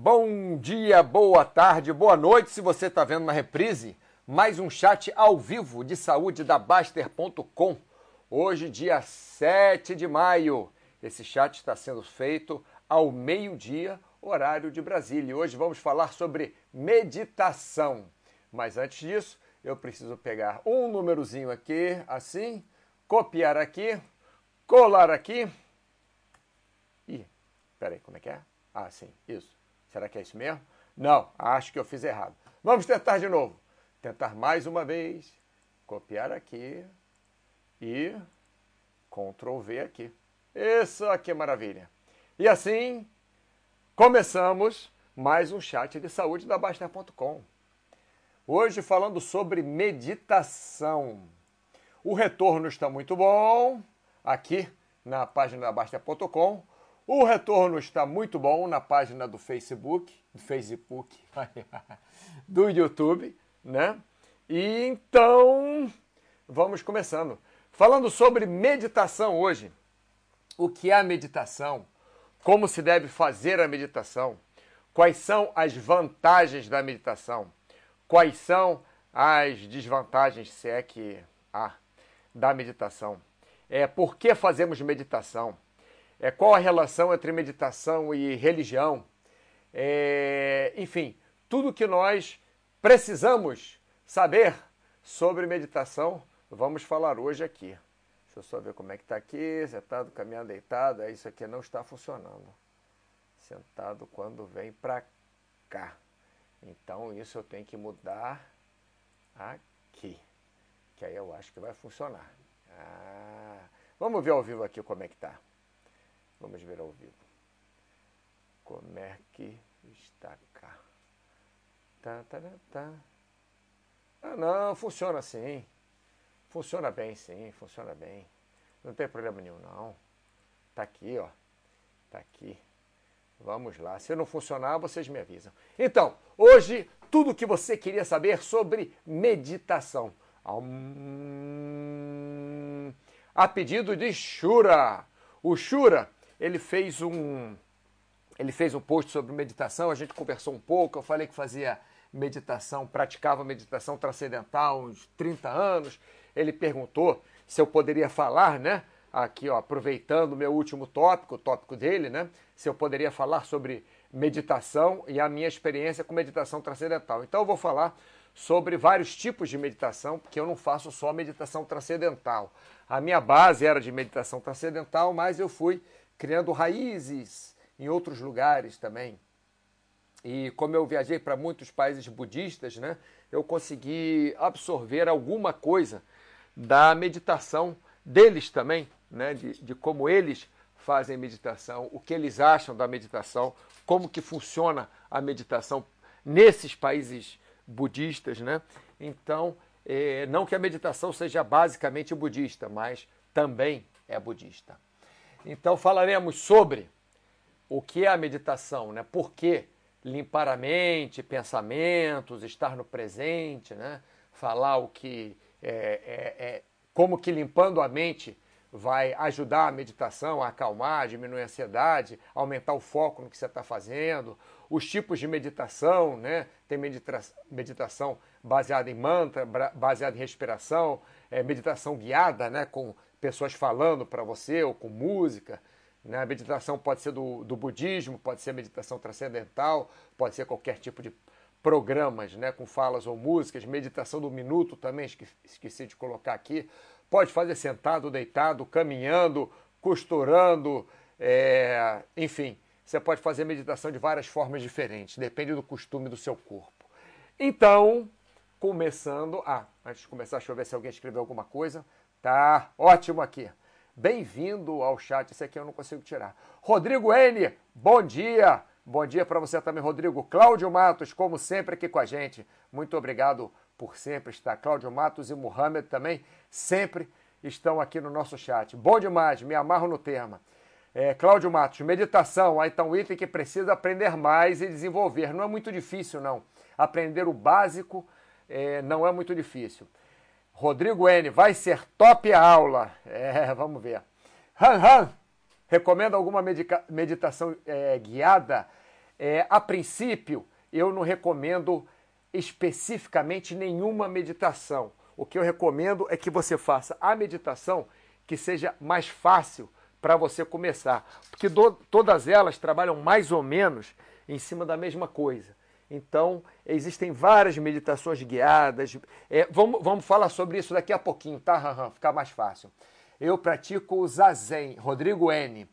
Bom dia, boa tarde, boa noite. Se você está vendo na reprise, mais um chat ao vivo de saúde da Baster.com. Hoje, dia 7 de maio. Esse chat está sendo feito ao meio-dia, horário de Brasília. E hoje vamos falar sobre meditação. Mas antes disso, eu preciso pegar um númerozinho aqui, assim, copiar aqui, colar aqui. Ih, peraí, como é que é? Ah, sim, isso. Será que é isso mesmo? Não, acho que eu fiz errado. Vamos tentar de novo. Tentar mais uma vez. Copiar aqui. E Ctrl V aqui. Isso aqui é maravilha. E assim, começamos mais um chat de saúde da Baster.com. Hoje falando sobre meditação. O retorno está muito bom aqui na página da Baster.com. O retorno está muito bom na página do Facebook, do Facebook, do YouTube, né? E então, vamos começando. Falando sobre meditação hoje. O que é a meditação? Como se deve fazer a meditação? Quais são as vantagens da meditação? Quais são as desvantagens, se é que há, da meditação? É, por que fazemos meditação? É, qual a relação entre meditação e religião, é, enfim, tudo que nós precisamos saber sobre meditação, vamos falar hoje aqui. Deixa eu só ver como é que está aqui, sentado, caminhando, deitado, é isso aqui não está funcionando. Sentado quando vem para cá. Então isso eu tenho que mudar aqui, que aí eu acho que vai funcionar. Ah, vamos ver ao vivo aqui como é que está. Vamos ver ao vivo. Como é que está cá? Tá, tá, tá, tá. Ah, não, funciona sim. Funciona bem, sim, funciona bem. Não tem problema nenhum, não. Tá aqui, ó. Tá aqui. Vamos lá. Se não funcionar, vocês me avisam. Então, hoje, tudo o que você queria saber sobre meditação. A pedido de Shura. O Shura ele fez um ele fez um post sobre meditação, a gente conversou um pouco, eu falei que fazia meditação, praticava meditação transcendental uns 30 anos. Ele perguntou se eu poderia falar, né? Aqui, ó, aproveitando o meu último tópico, o tópico dele, né? Se eu poderia falar sobre meditação e a minha experiência com meditação transcendental. Então eu vou falar sobre vários tipos de meditação, porque eu não faço só meditação transcendental. A minha base era de meditação transcendental, mas eu fui criando raízes em outros lugares também. E como eu viajei para muitos países budistas, né, eu consegui absorver alguma coisa da meditação deles também, né, de, de como eles fazem meditação, o que eles acham da meditação, como que funciona a meditação nesses países budistas, né? Então, eh, não que a meditação seja basicamente budista, mas também é budista. Então falaremos sobre o que é a meditação, né? Por que limpar a mente, pensamentos, estar no presente, né? Falar o que é, é, é, como que limpando a mente vai ajudar a meditação a acalmar, diminuir a ansiedade, aumentar o foco no que você está fazendo, os tipos de meditação, né? Tem medita meditação baseada em mantra, baseada em respiração, é, meditação guiada, né? Com pessoas falando para você ou com música. Né? A meditação pode ser do, do budismo, pode ser meditação transcendental, pode ser qualquer tipo de programas né? com falas ou músicas. Meditação do minuto também, esqueci de colocar aqui. Pode fazer sentado, deitado, caminhando, costurando, é... enfim. Você pode fazer meditação de várias formas diferentes, depende do costume do seu corpo. Então, começando. Ah, antes de começar, deixa eu ver se alguém escreveu alguma coisa. Tá ótimo aqui. Bem-vindo ao chat. Esse aqui eu não consigo tirar. Rodrigo N, bom dia. Bom dia para você também, Rodrigo. Cláudio Matos, como sempre, aqui com a gente. Muito obrigado por sempre estar. Cláudio Matos e Mohamed também sempre estão aqui no nosso chat. Bom demais, me amarro no tema. É, Cláudio Matos, meditação, aí um item que precisa aprender mais e desenvolver. Não é muito difícil, não. Aprender o básico é, não é muito difícil. Rodrigo N, vai ser top a aula. É, vamos ver. Han Han, recomenda alguma meditação é, guiada? É, a princípio, eu não recomendo especificamente nenhuma meditação. O que eu recomendo é que você faça a meditação que seja mais fácil para você começar, porque do, todas elas trabalham mais ou menos em cima da mesma coisa. Então, existem várias meditações guiadas. É, vamos, vamos falar sobre isso daqui a pouquinho, tá, Ficar mais fácil. Eu pratico o Zazen, Rodrigo N.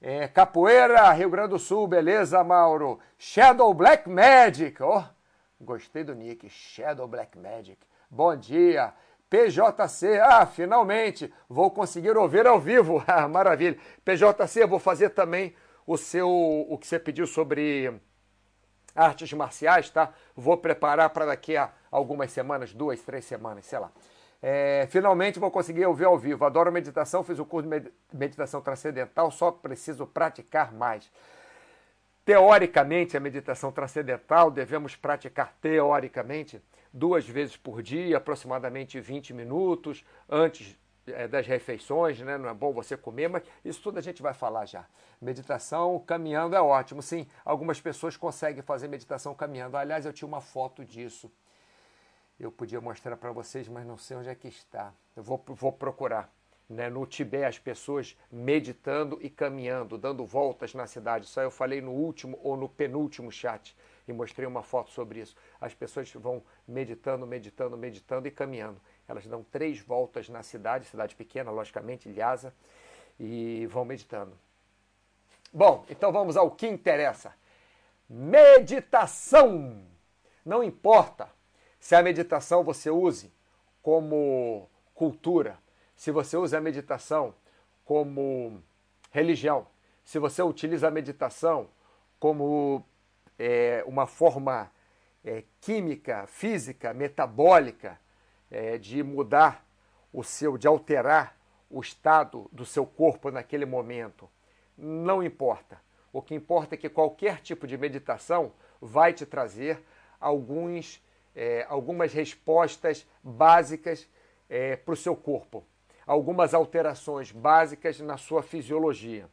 É, capoeira, Rio Grande do Sul, beleza, Mauro? Shadow Black Magic, ó. Oh, gostei do nick, Shadow Black Magic. Bom dia. PJC, ah, finalmente vou conseguir ouvir ao vivo. Ah, maravilha. PJC, vou fazer também o seu o que você pediu sobre artes marciais, tá? Vou preparar para daqui a algumas semanas, duas, três semanas, sei lá. É, finalmente vou conseguir ouvir ao vivo. Adoro meditação, fiz o curso de meditação transcendental, só preciso praticar mais. Teoricamente, a meditação transcendental devemos praticar teoricamente duas vezes por dia, aproximadamente 20 minutos antes das refeições, né? Não é bom você comer, mas isso tudo a gente vai falar já. Meditação caminhando é ótimo. Sim, algumas pessoas conseguem fazer meditação caminhando. Aliás, eu tinha uma foto disso. Eu podia mostrar para vocês, mas não sei onde é que está. Eu vou, vou procurar. Né? No Tibete, as pessoas meditando e caminhando, dando voltas na cidade. Aí eu falei no último ou no penúltimo chat e mostrei uma foto sobre isso. As pessoas vão meditando, meditando, meditando e caminhando. Elas dão três voltas na cidade, cidade pequena, logicamente, Lhasa, e vão meditando. Bom, então vamos ao que interessa. Meditação. Não importa se a meditação você use como cultura, se você usa a meditação como religião, se você utiliza a meditação como é, uma forma é, química, física, metabólica, é, de mudar o seu, de alterar o estado do seu corpo naquele momento. Não importa. O que importa é que qualquer tipo de meditação vai te trazer alguns, é, algumas respostas básicas é, para o seu corpo, algumas alterações básicas na sua fisiologia,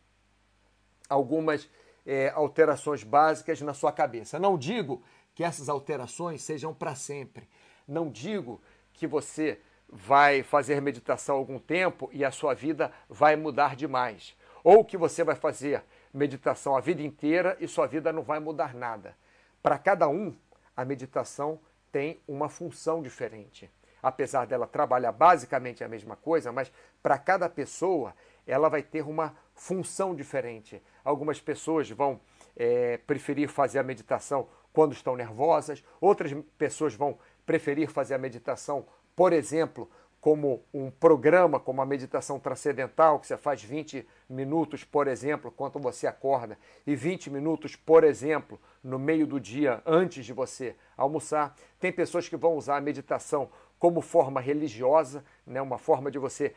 algumas é, alterações básicas na sua cabeça. Não digo que essas alterações sejam para sempre. Não digo que você vai fazer meditação algum tempo e a sua vida vai mudar demais. Ou que você vai fazer meditação a vida inteira e sua vida não vai mudar nada. Para cada um, a meditação tem uma função diferente. Apesar dela trabalhar basicamente a mesma coisa, mas para cada pessoa ela vai ter uma função diferente. Algumas pessoas vão é, preferir fazer a meditação quando estão nervosas, outras pessoas vão preferir fazer a meditação, por exemplo, como um programa, como a meditação transcendental, que você faz 20 minutos, por exemplo, quando você acorda, e 20 minutos, por exemplo, no meio do dia, antes de você almoçar. Tem pessoas que vão usar a meditação como forma religiosa, né, uma forma de você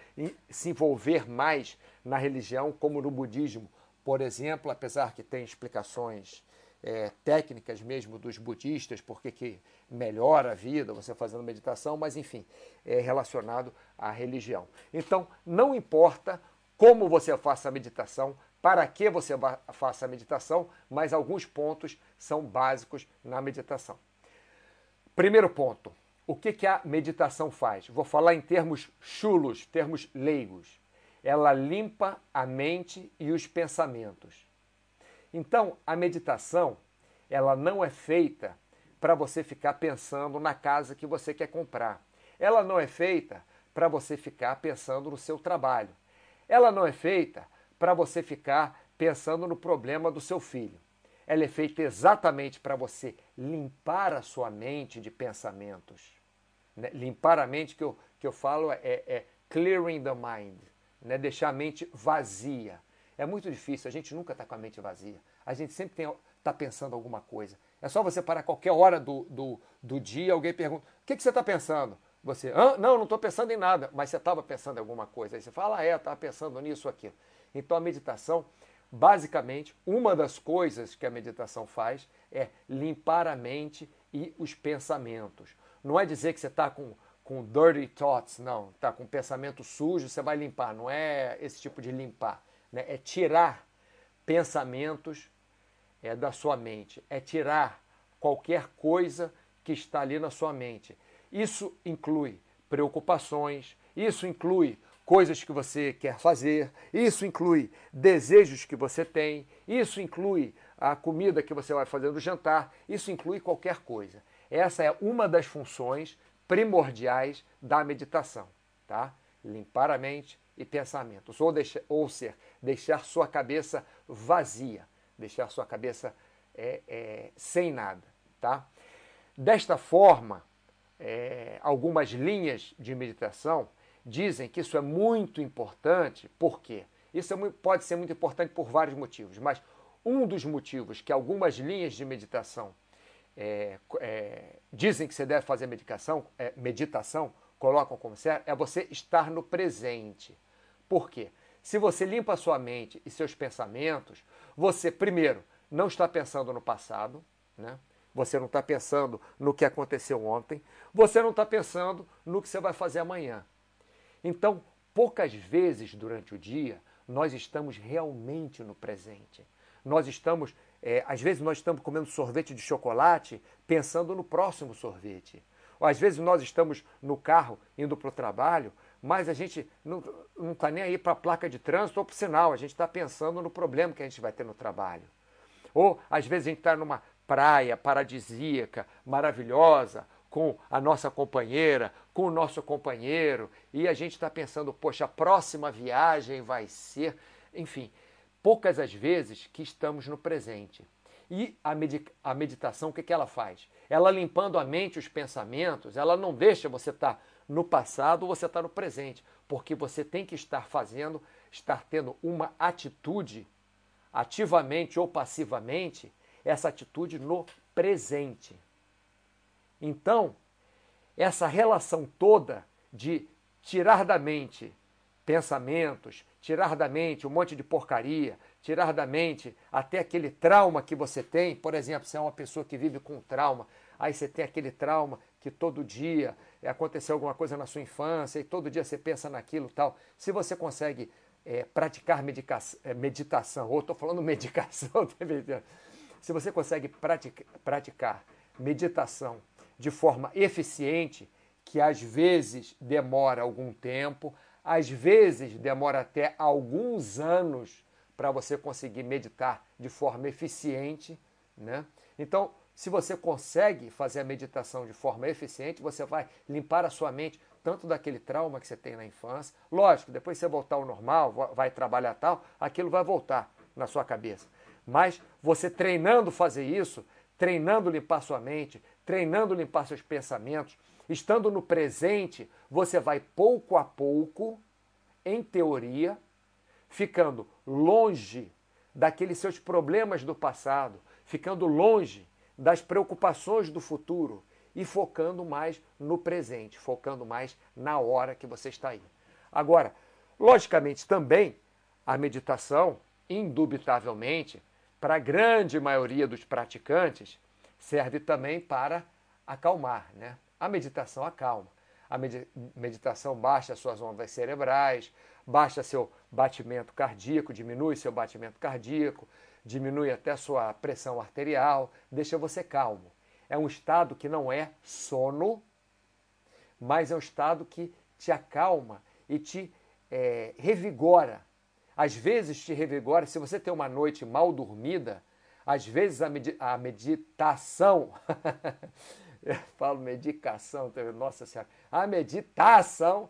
se envolver mais na religião, como no budismo, por exemplo, apesar que tem explicações é, técnicas mesmo dos budistas, porque que melhora a vida você fazendo meditação, mas enfim, é relacionado à religião. Então, não importa como você faça a meditação, para que você faça a meditação, mas alguns pontos são básicos na meditação. Primeiro ponto, o que, que a meditação faz? Vou falar em termos chulos, termos leigos. Ela limpa a mente e os pensamentos. Então, a meditação, ela não é feita para você ficar pensando na casa que você quer comprar. Ela não é feita para você ficar pensando no seu trabalho. Ela não é feita para você ficar pensando no problema do seu filho. Ela é feita exatamente para você limpar a sua mente de pensamentos. Né? Limpar a mente, que eu, que eu falo, é, é clearing the mind, né? deixar a mente vazia. É muito difícil, a gente nunca está com a mente vazia. A gente sempre está pensando alguma coisa. É só você parar qualquer hora do, do, do dia, alguém pergunta: o que, que você está pensando? Você, ah, não, não estou pensando em nada, mas você estava pensando em alguma coisa. Aí você fala, ah, é, estava pensando nisso ou aquilo. Então a meditação, basicamente, uma das coisas que a meditação faz é limpar a mente e os pensamentos. Não é dizer que você está com, com dirty thoughts, não, está com pensamento sujo, você vai limpar. Não é esse tipo de limpar né, é tirar pensamentos é, da sua mente, é tirar qualquer coisa que está ali na sua mente. Isso inclui preocupações, isso inclui coisas que você quer fazer, isso inclui desejos que você tem, isso inclui a comida que você vai fazer no jantar, isso inclui qualquer coisa. Essa é uma das funções primordiais da meditação, tá? Limpar a mente e pensamentos, ou, deixar, ou ser, deixar sua cabeça vazia, deixar sua cabeça é, é, sem nada, tá? Desta forma, é, algumas linhas de meditação dizem que isso é muito importante, por quê? Isso é pode ser muito importante por vários motivos, mas um dos motivos que algumas linhas de meditação é, é, dizem que você deve fazer meditação, é, meditação, colocam como certo, é você estar no presente. Por quê? Se você limpa sua mente e seus pensamentos, você, primeiro, não está pensando no passado, né? você não está pensando no que aconteceu ontem, você não está pensando no que você vai fazer amanhã. Então, poucas vezes durante o dia, nós estamos realmente no presente. Nós estamos é, às vezes nós estamos comendo sorvete de chocolate pensando no próximo sorvete. Ou às vezes nós estamos no carro indo para o trabalho, mas a gente não está nem aí para a placa de trânsito ou para o sinal, a gente está pensando no problema que a gente vai ter no trabalho. Ou às vezes a gente está numa praia paradisíaca, maravilhosa, com a nossa companheira, com o nosso companheiro, e a gente está pensando, poxa, a próxima viagem vai ser. Enfim, poucas as vezes que estamos no presente. E a, a meditação, o que, que ela faz? Ela limpando a mente, os pensamentos, ela não deixa você estar tá no passado ou você estar tá no presente, porque você tem que estar fazendo, estar tendo uma atitude, ativamente ou passivamente, essa atitude no presente. Então, essa relação toda de tirar da mente pensamentos, tirar da mente um monte de porcaria, tirar da mente até aquele trauma que você tem. Por exemplo, se é uma pessoa que vive com trauma, aí você tem aquele trauma que todo dia aconteceu alguma coisa na sua infância e todo dia você pensa naquilo tal. Se você consegue é, praticar é, meditação, ou estou falando medicação, tá se você consegue pratica, praticar meditação de forma eficiente, que às vezes demora algum tempo, às vezes demora até alguns anos para você conseguir meditar de forma eficiente, né? Então, se você consegue fazer a meditação de forma eficiente, você vai limpar a sua mente tanto daquele trauma que você tem na infância. Lógico, depois você voltar ao normal, vai trabalhar tal, aquilo vai voltar na sua cabeça. Mas você treinando fazer isso, treinando limpar sua mente, treinando limpar seus pensamentos, Estando no presente, você vai pouco a pouco, em teoria, ficando longe daqueles seus problemas do passado, ficando longe das preocupações do futuro e focando mais no presente, focando mais na hora que você está aí. Agora, logicamente também a meditação, indubitavelmente, para a grande maioria dos praticantes, serve também para acalmar, né? A meditação acalma. A meditação baixa suas ondas cerebrais, baixa seu batimento cardíaco, diminui seu batimento cardíaco, diminui até sua pressão arterial, deixa você calmo. É um estado que não é sono, mas é um estado que te acalma e te é, revigora. Às vezes te revigora, se você tem uma noite mal dormida, às vezes a, a meditação eu falo medicação, nossa senhora, a meditação,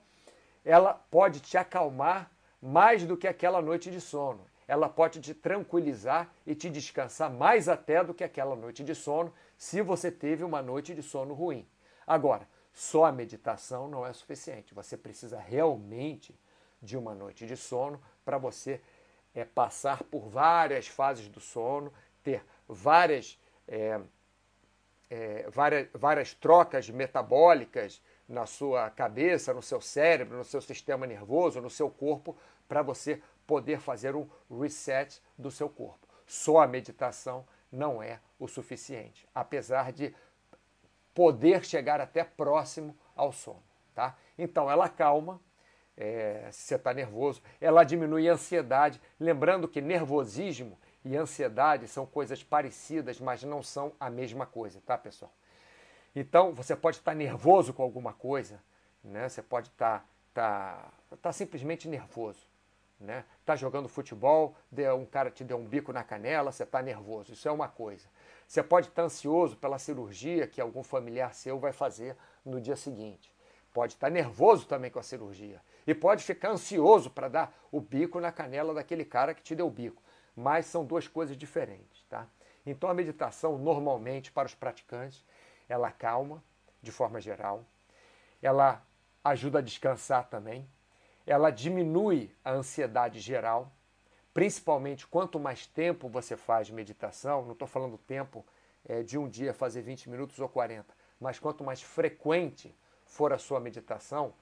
ela pode te acalmar mais do que aquela noite de sono. Ela pode te tranquilizar e te descansar mais até do que aquela noite de sono, se você teve uma noite de sono ruim. Agora, só a meditação não é suficiente. Você precisa realmente de uma noite de sono para você é, passar por várias fases do sono, ter várias é, é, várias, várias trocas metabólicas na sua cabeça, no seu cérebro, no seu sistema nervoso, no seu corpo, para você poder fazer um reset do seu corpo. Só a meditação não é o suficiente, apesar de poder chegar até próximo ao sono. Tá? Então ela calma, é, se você está nervoso, ela diminui a ansiedade, lembrando que nervosismo e ansiedade são coisas parecidas, mas não são a mesma coisa, tá, pessoal? Então, você pode estar nervoso com alguma coisa, né? Você pode estar, estar, estar simplesmente nervoso, né? Tá jogando futebol, um cara te deu um bico na canela, você está nervoso. Isso é uma coisa. Você pode estar ansioso pela cirurgia que algum familiar seu vai fazer no dia seguinte. Pode estar nervoso também com a cirurgia. E pode ficar ansioso para dar o bico na canela daquele cara que te deu o bico. Mas são duas coisas diferentes, tá? Então a meditação, normalmente, para os praticantes, ela calma, de forma geral. Ela ajuda a descansar também. Ela diminui a ansiedade geral Principalmente quanto mais tempo você faz meditação, não estou falando tempo é, de um dia fazer 20 minutos ou 40, mas quanto mais frequente for a sua meditação,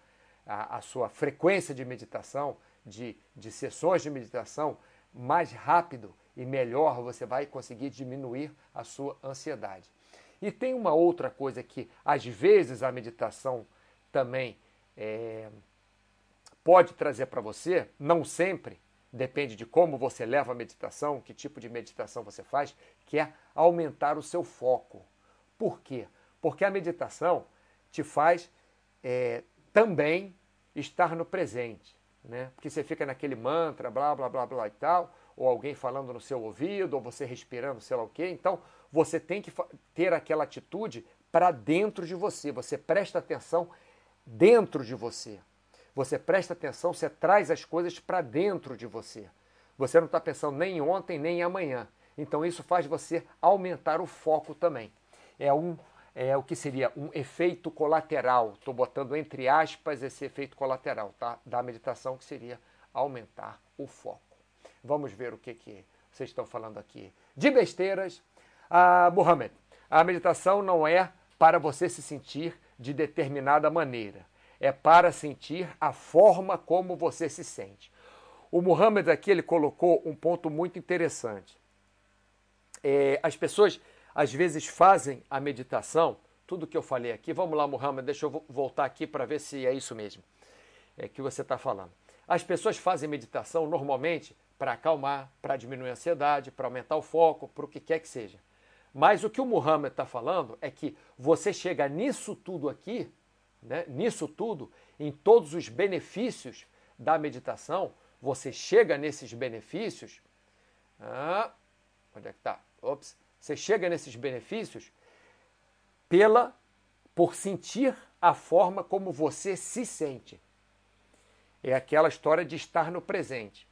a, a sua frequência de meditação, de, de sessões de meditação, mais rápido e melhor você vai conseguir diminuir a sua ansiedade. E tem uma outra coisa que, às vezes, a meditação também é, pode trazer para você, não sempre, depende de como você leva a meditação, que tipo de meditação você faz, que é aumentar o seu foco. Por quê? Porque a meditação te faz é, também estar no presente. Né? Porque você fica naquele mantra, blá, blá, blá, blá e tal, ou alguém falando no seu ouvido, ou você respirando, sei lá o quê. Então, você tem que ter aquela atitude para dentro de você. Você presta atenção dentro de você. Você presta atenção, você traz as coisas para dentro de você. Você não está pensando nem ontem nem amanhã. Então isso faz você aumentar o foco também. É um é o que seria um efeito colateral. Estou botando entre aspas esse efeito colateral tá? da meditação, que seria aumentar o foco. Vamos ver o que, que vocês estão falando aqui. De besteiras, ah, Muhammad, a meditação não é para você se sentir de determinada maneira é para sentir a forma como você se sente. O Muhammad aqui ele colocou um ponto muito interessante. É, as pessoas às vezes fazem a meditação, tudo que eu falei aqui. Vamos lá, Muhammad, deixa eu voltar aqui para ver se é isso mesmo é, que você está falando. As pessoas fazem meditação normalmente para acalmar, para diminuir a ansiedade, para aumentar o foco, para o que quer que seja. Mas o que o Muhammad está falando é que você chega nisso tudo aqui né, nisso tudo, em todos os benefícios da meditação, você chega nesses benefícios. Ah, onde é que está? Ops. Você chega nesses benefícios pela por sentir a forma como você se sente. É aquela história de estar no presente.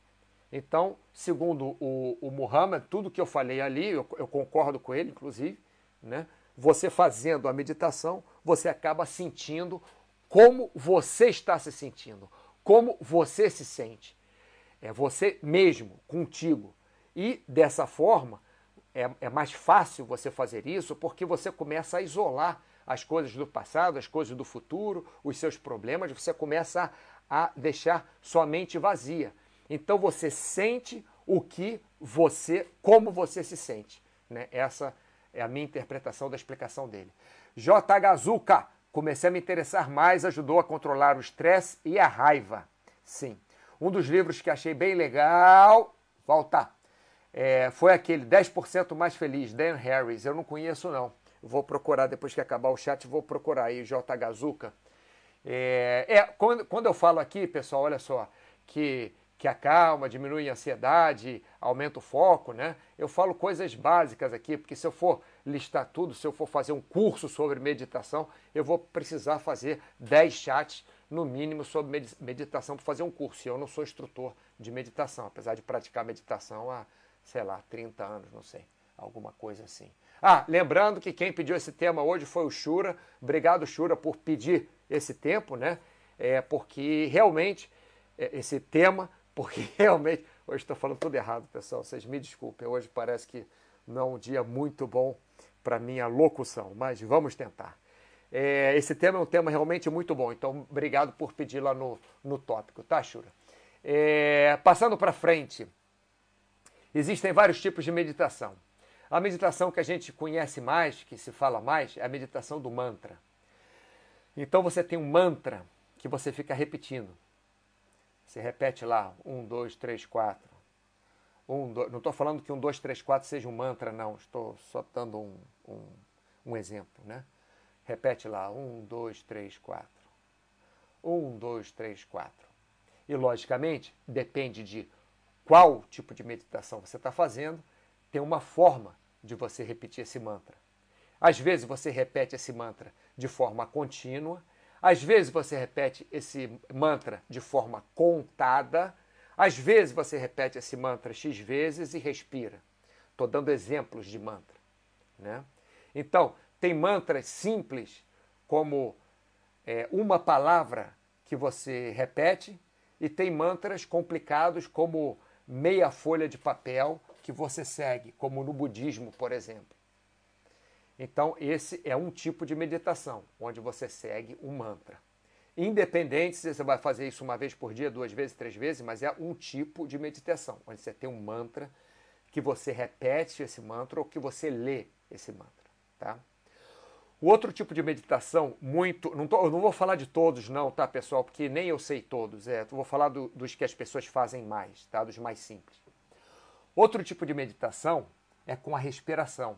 Então, segundo o, o Muhammad, tudo que eu falei ali, eu, eu concordo com ele, inclusive, né? Você fazendo a meditação, você acaba sentindo como você está se sentindo, como você se sente. É você mesmo, contigo. E dessa forma, é, é mais fácil você fazer isso porque você começa a isolar as coisas do passado, as coisas do futuro, os seus problemas, você começa a, a deixar sua mente vazia. Então você sente o que você, como você se sente. Né? Essa é a minha interpretação da explicação dele. J. Gazuka, comecei a me interessar mais, ajudou a controlar o estresse e a raiva. Sim. Um dos livros que achei bem legal, volta, é, foi aquele 10% mais feliz, Dan Harris. Eu não conheço, não. Vou procurar depois que acabar o chat, vou procurar aí, J. Gazuka. É, é quando, quando eu falo aqui, pessoal, olha só, que que acalma, diminui a ansiedade, aumenta o foco, né? Eu falo coisas básicas aqui, porque se eu for listar tudo, se eu for fazer um curso sobre meditação, eu vou precisar fazer 10 chats no mínimo sobre meditação para fazer um curso. E eu não sou instrutor de meditação, apesar de praticar meditação há, sei lá, 30 anos, não sei, alguma coisa assim. Ah, lembrando que quem pediu esse tema hoje foi o Shura. Obrigado, Shura, por pedir esse tempo, né? É porque realmente é, esse tema porque realmente, hoje estou falando tudo errado, pessoal, vocês me desculpem, hoje parece que não é um dia muito bom para minha locução, mas vamos tentar. É, esse tema é um tema realmente muito bom, então obrigado por pedir lá no, no tópico, tá, Shura? É, passando para frente, existem vários tipos de meditação. A meditação que a gente conhece mais, que se fala mais, é a meditação do mantra. Então você tem um mantra que você fica repetindo. Você repete lá, um, dois, três, quatro. Um, dois, não estou falando que um, dois, três, quatro seja um mantra, não. Estou só dando um, um, um exemplo, né? Repete lá, um, dois, três, quatro. Um, dois, três, quatro. E, logicamente, depende de qual tipo de meditação você está fazendo, tem uma forma de você repetir esse mantra. Às vezes você repete esse mantra de forma contínua, às vezes você repete esse mantra de forma contada, às vezes você repete esse mantra X vezes e respira. Estou dando exemplos de mantra. Né? Então, tem mantras simples, como é, uma palavra que você repete, e tem mantras complicados, como meia folha de papel que você segue, como no budismo, por exemplo. Então, esse é um tipo de meditação, onde você segue um mantra. Independente se você vai fazer isso uma vez por dia, duas vezes, três vezes, mas é um tipo de meditação, onde você tem um mantra que você repete esse mantra ou que você lê esse mantra. Tá? O outro tipo de meditação, muito. Não tô, eu não vou falar de todos, não, tá, pessoal? Porque nem eu sei todos. É, eu vou falar do, dos que as pessoas fazem mais, tá? Dos mais simples. Outro tipo de meditação é com a respiração,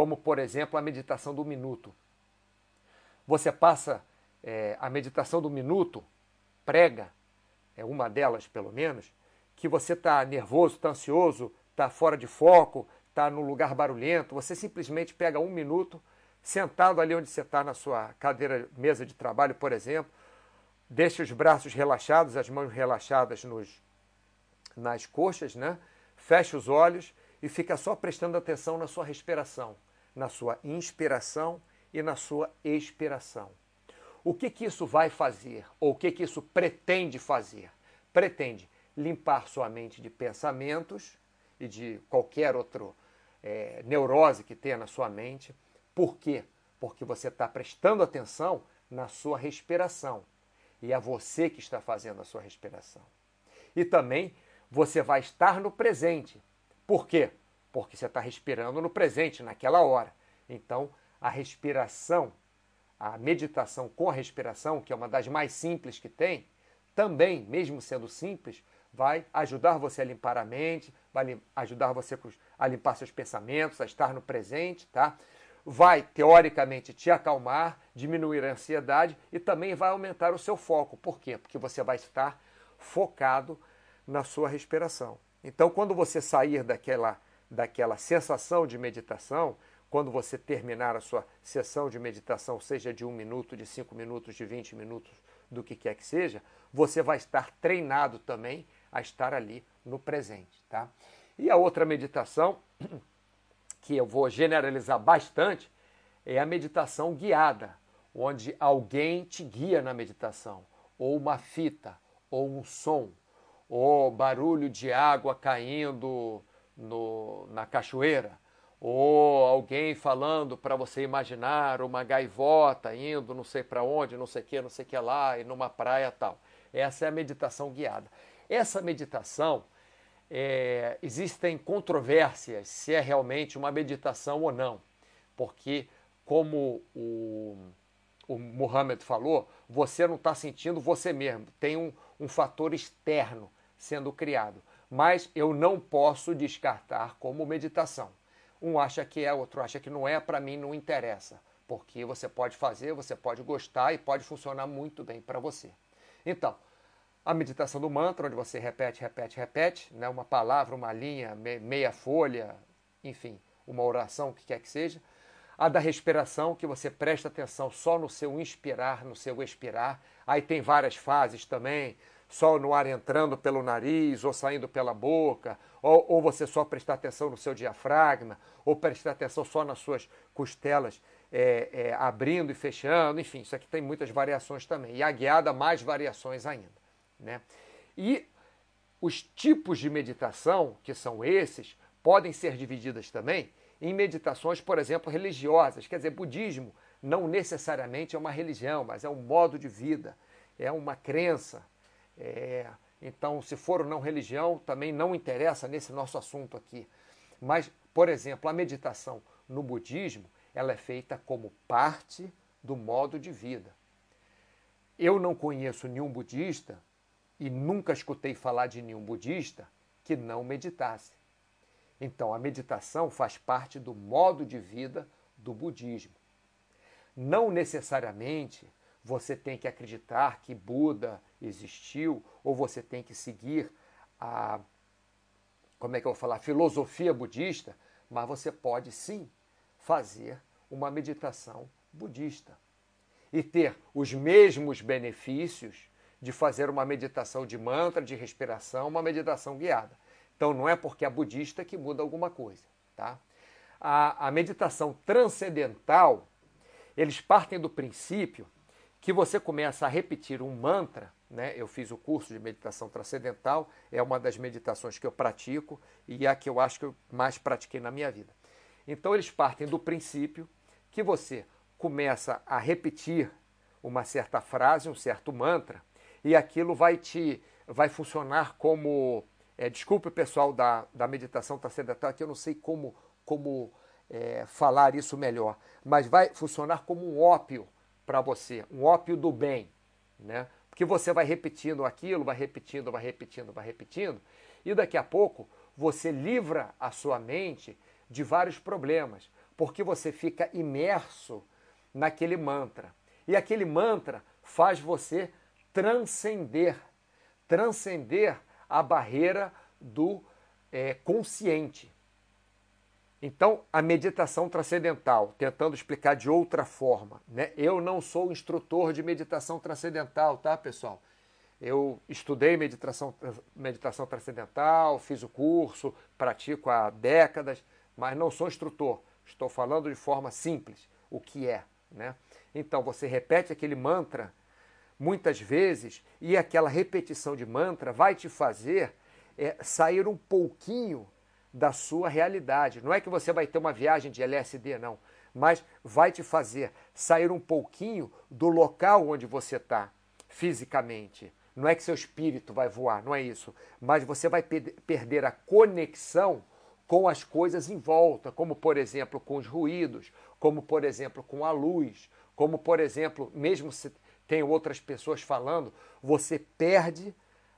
como, por exemplo, a meditação do minuto. Você passa é, a meditação do minuto, prega, é uma delas pelo menos, que você está nervoso, está ansioso, está fora de foco, está num lugar barulhento, você simplesmente pega um minuto sentado ali onde você está na sua cadeira, mesa de trabalho, por exemplo, deixe os braços relaxados, as mãos relaxadas nos, nas coxas, né? Feche os olhos e fica só prestando atenção na sua respiração, na sua inspiração e na sua expiração. O que, que isso vai fazer? Ou o que, que isso pretende fazer? Pretende limpar sua mente de pensamentos e de qualquer outro é, neurose que tenha na sua mente por quê? Porque você está prestando atenção na sua respiração. E é você que está fazendo a sua respiração. E também você vai estar no presente. Por quê? Porque você está respirando no presente, naquela hora. Então, a respiração, a meditação com a respiração, que é uma das mais simples que tem, também, mesmo sendo simples, vai ajudar você a limpar a mente, vai ajudar você a limpar seus pensamentos, a estar no presente, tá? vai, teoricamente, te acalmar, diminuir a ansiedade e também vai aumentar o seu foco. Por quê? Porque você vai estar focado na sua respiração. Então, quando você sair daquela, daquela sensação de meditação, quando você terminar a sua sessão de meditação, seja de um minuto, de cinco minutos, de 20 minutos, do que quer que seja, você vai estar treinado também a estar ali no presente. Tá? E a outra meditação que eu vou generalizar bastante, é a meditação guiada, onde alguém te guia na meditação, ou uma fita, ou um som, ou barulho de água caindo no, na cachoeira, ou alguém falando para você imaginar uma gaivota indo não sei para onde, não sei que, não sei que lá, e numa praia tal. Essa é a meditação guiada. Essa meditação é, existem controvérsias se é realmente uma meditação ou não, porque, como o, o falou, você não está sentindo você mesmo, tem um, um fator externo sendo criado. Mas eu não posso descartar como meditação. Um acha que é, outro acha que não é, para mim não interessa, porque você pode fazer, você pode gostar e pode funcionar muito bem para você. Então, a meditação do mantra, onde você repete, repete, repete, né? uma palavra, uma linha, meia folha, enfim, uma oração, o que quer que seja. A da respiração, que você presta atenção só no seu inspirar, no seu expirar. Aí tem várias fases também, só no ar entrando pelo nariz ou saindo pela boca, ou, ou você só prestar atenção no seu diafragma, ou prestar atenção só nas suas costelas é, é, abrindo e fechando, enfim, isso aqui tem muitas variações também. E a guiada, mais variações ainda. Né? E os tipos de meditação, que são esses, podem ser divididas também em meditações, por exemplo, religiosas. Quer dizer, budismo não necessariamente é uma religião, mas é um modo de vida, é uma crença. É... Então, se for ou não religião, também não interessa nesse nosso assunto aqui. Mas, por exemplo, a meditação no budismo, ela é feita como parte do modo de vida. Eu não conheço nenhum budista e nunca escutei falar de nenhum budista que não meditasse. Então, a meditação faz parte do modo de vida do budismo. Não necessariamente você tem que acreditar que Buda existiu ou você tem que seguir a como é que eu vou falar, filosofia budista, mas você pode sim fazer uma meditação budista e ter os mesmos benefícios de fazer uma meditação de mantra, de respiração, uma meditação guiada. Então não é porque é budista que muda alguma coisa, tá? A, a meditação transcendental, eles partem do princípio que você começa a repetir um mantra, né? Eu fiz o curso de meditação transcendental, é uma das meditações que eu pratico e é a que eu acho que eu mais pratiquei na minha vida. Então eles partem do princípio que você começa a repetir uma certa frase, um certo mantra, e aquilo vai te vai funcionar como é, desculpe o pessoal da, da meditação transcendental que eu não sei como como é, falar isso melhor, mas vai funcionar como um ópio para você, um ópio do bem, né? Porque você vai repetindo aquilo, vai repetindo, vai repetindo, vai repetindo, e daqui a pouco você livra a sua mente de vários problemas, porque você fica imerso naquele mantra. E aquele mantra faz você transcender, transcender a barreira do é, consciente. Então, a meditação transcendental, tentando explicar de outra forma, né? Eu não sou instrutor de meditação transcendental, tá, pessoal? Eu estudei meditação, meditação transcendental, fiz o curso, pratico há décadas, mas não sou instrutor. Estou falando de forma simples o que é, né? Então, você repete aquele mantra muitas vezes e aquela repetição de mantra vai te fazer é, sair um pouquinho da sua realidade. Não é que você vai ter uma viagem de LSD, não, mas vai te fazer sair um pouquinho do local onde você está fisicamente. Não é que seu espírito vai voar, não é isso. Mas você vai perder a conexão com as coisas em volta, como por exemplo com os ruídos, como por exemplo com a luz, como por exemplo, mesmo se tem outras pessoas falando, você perde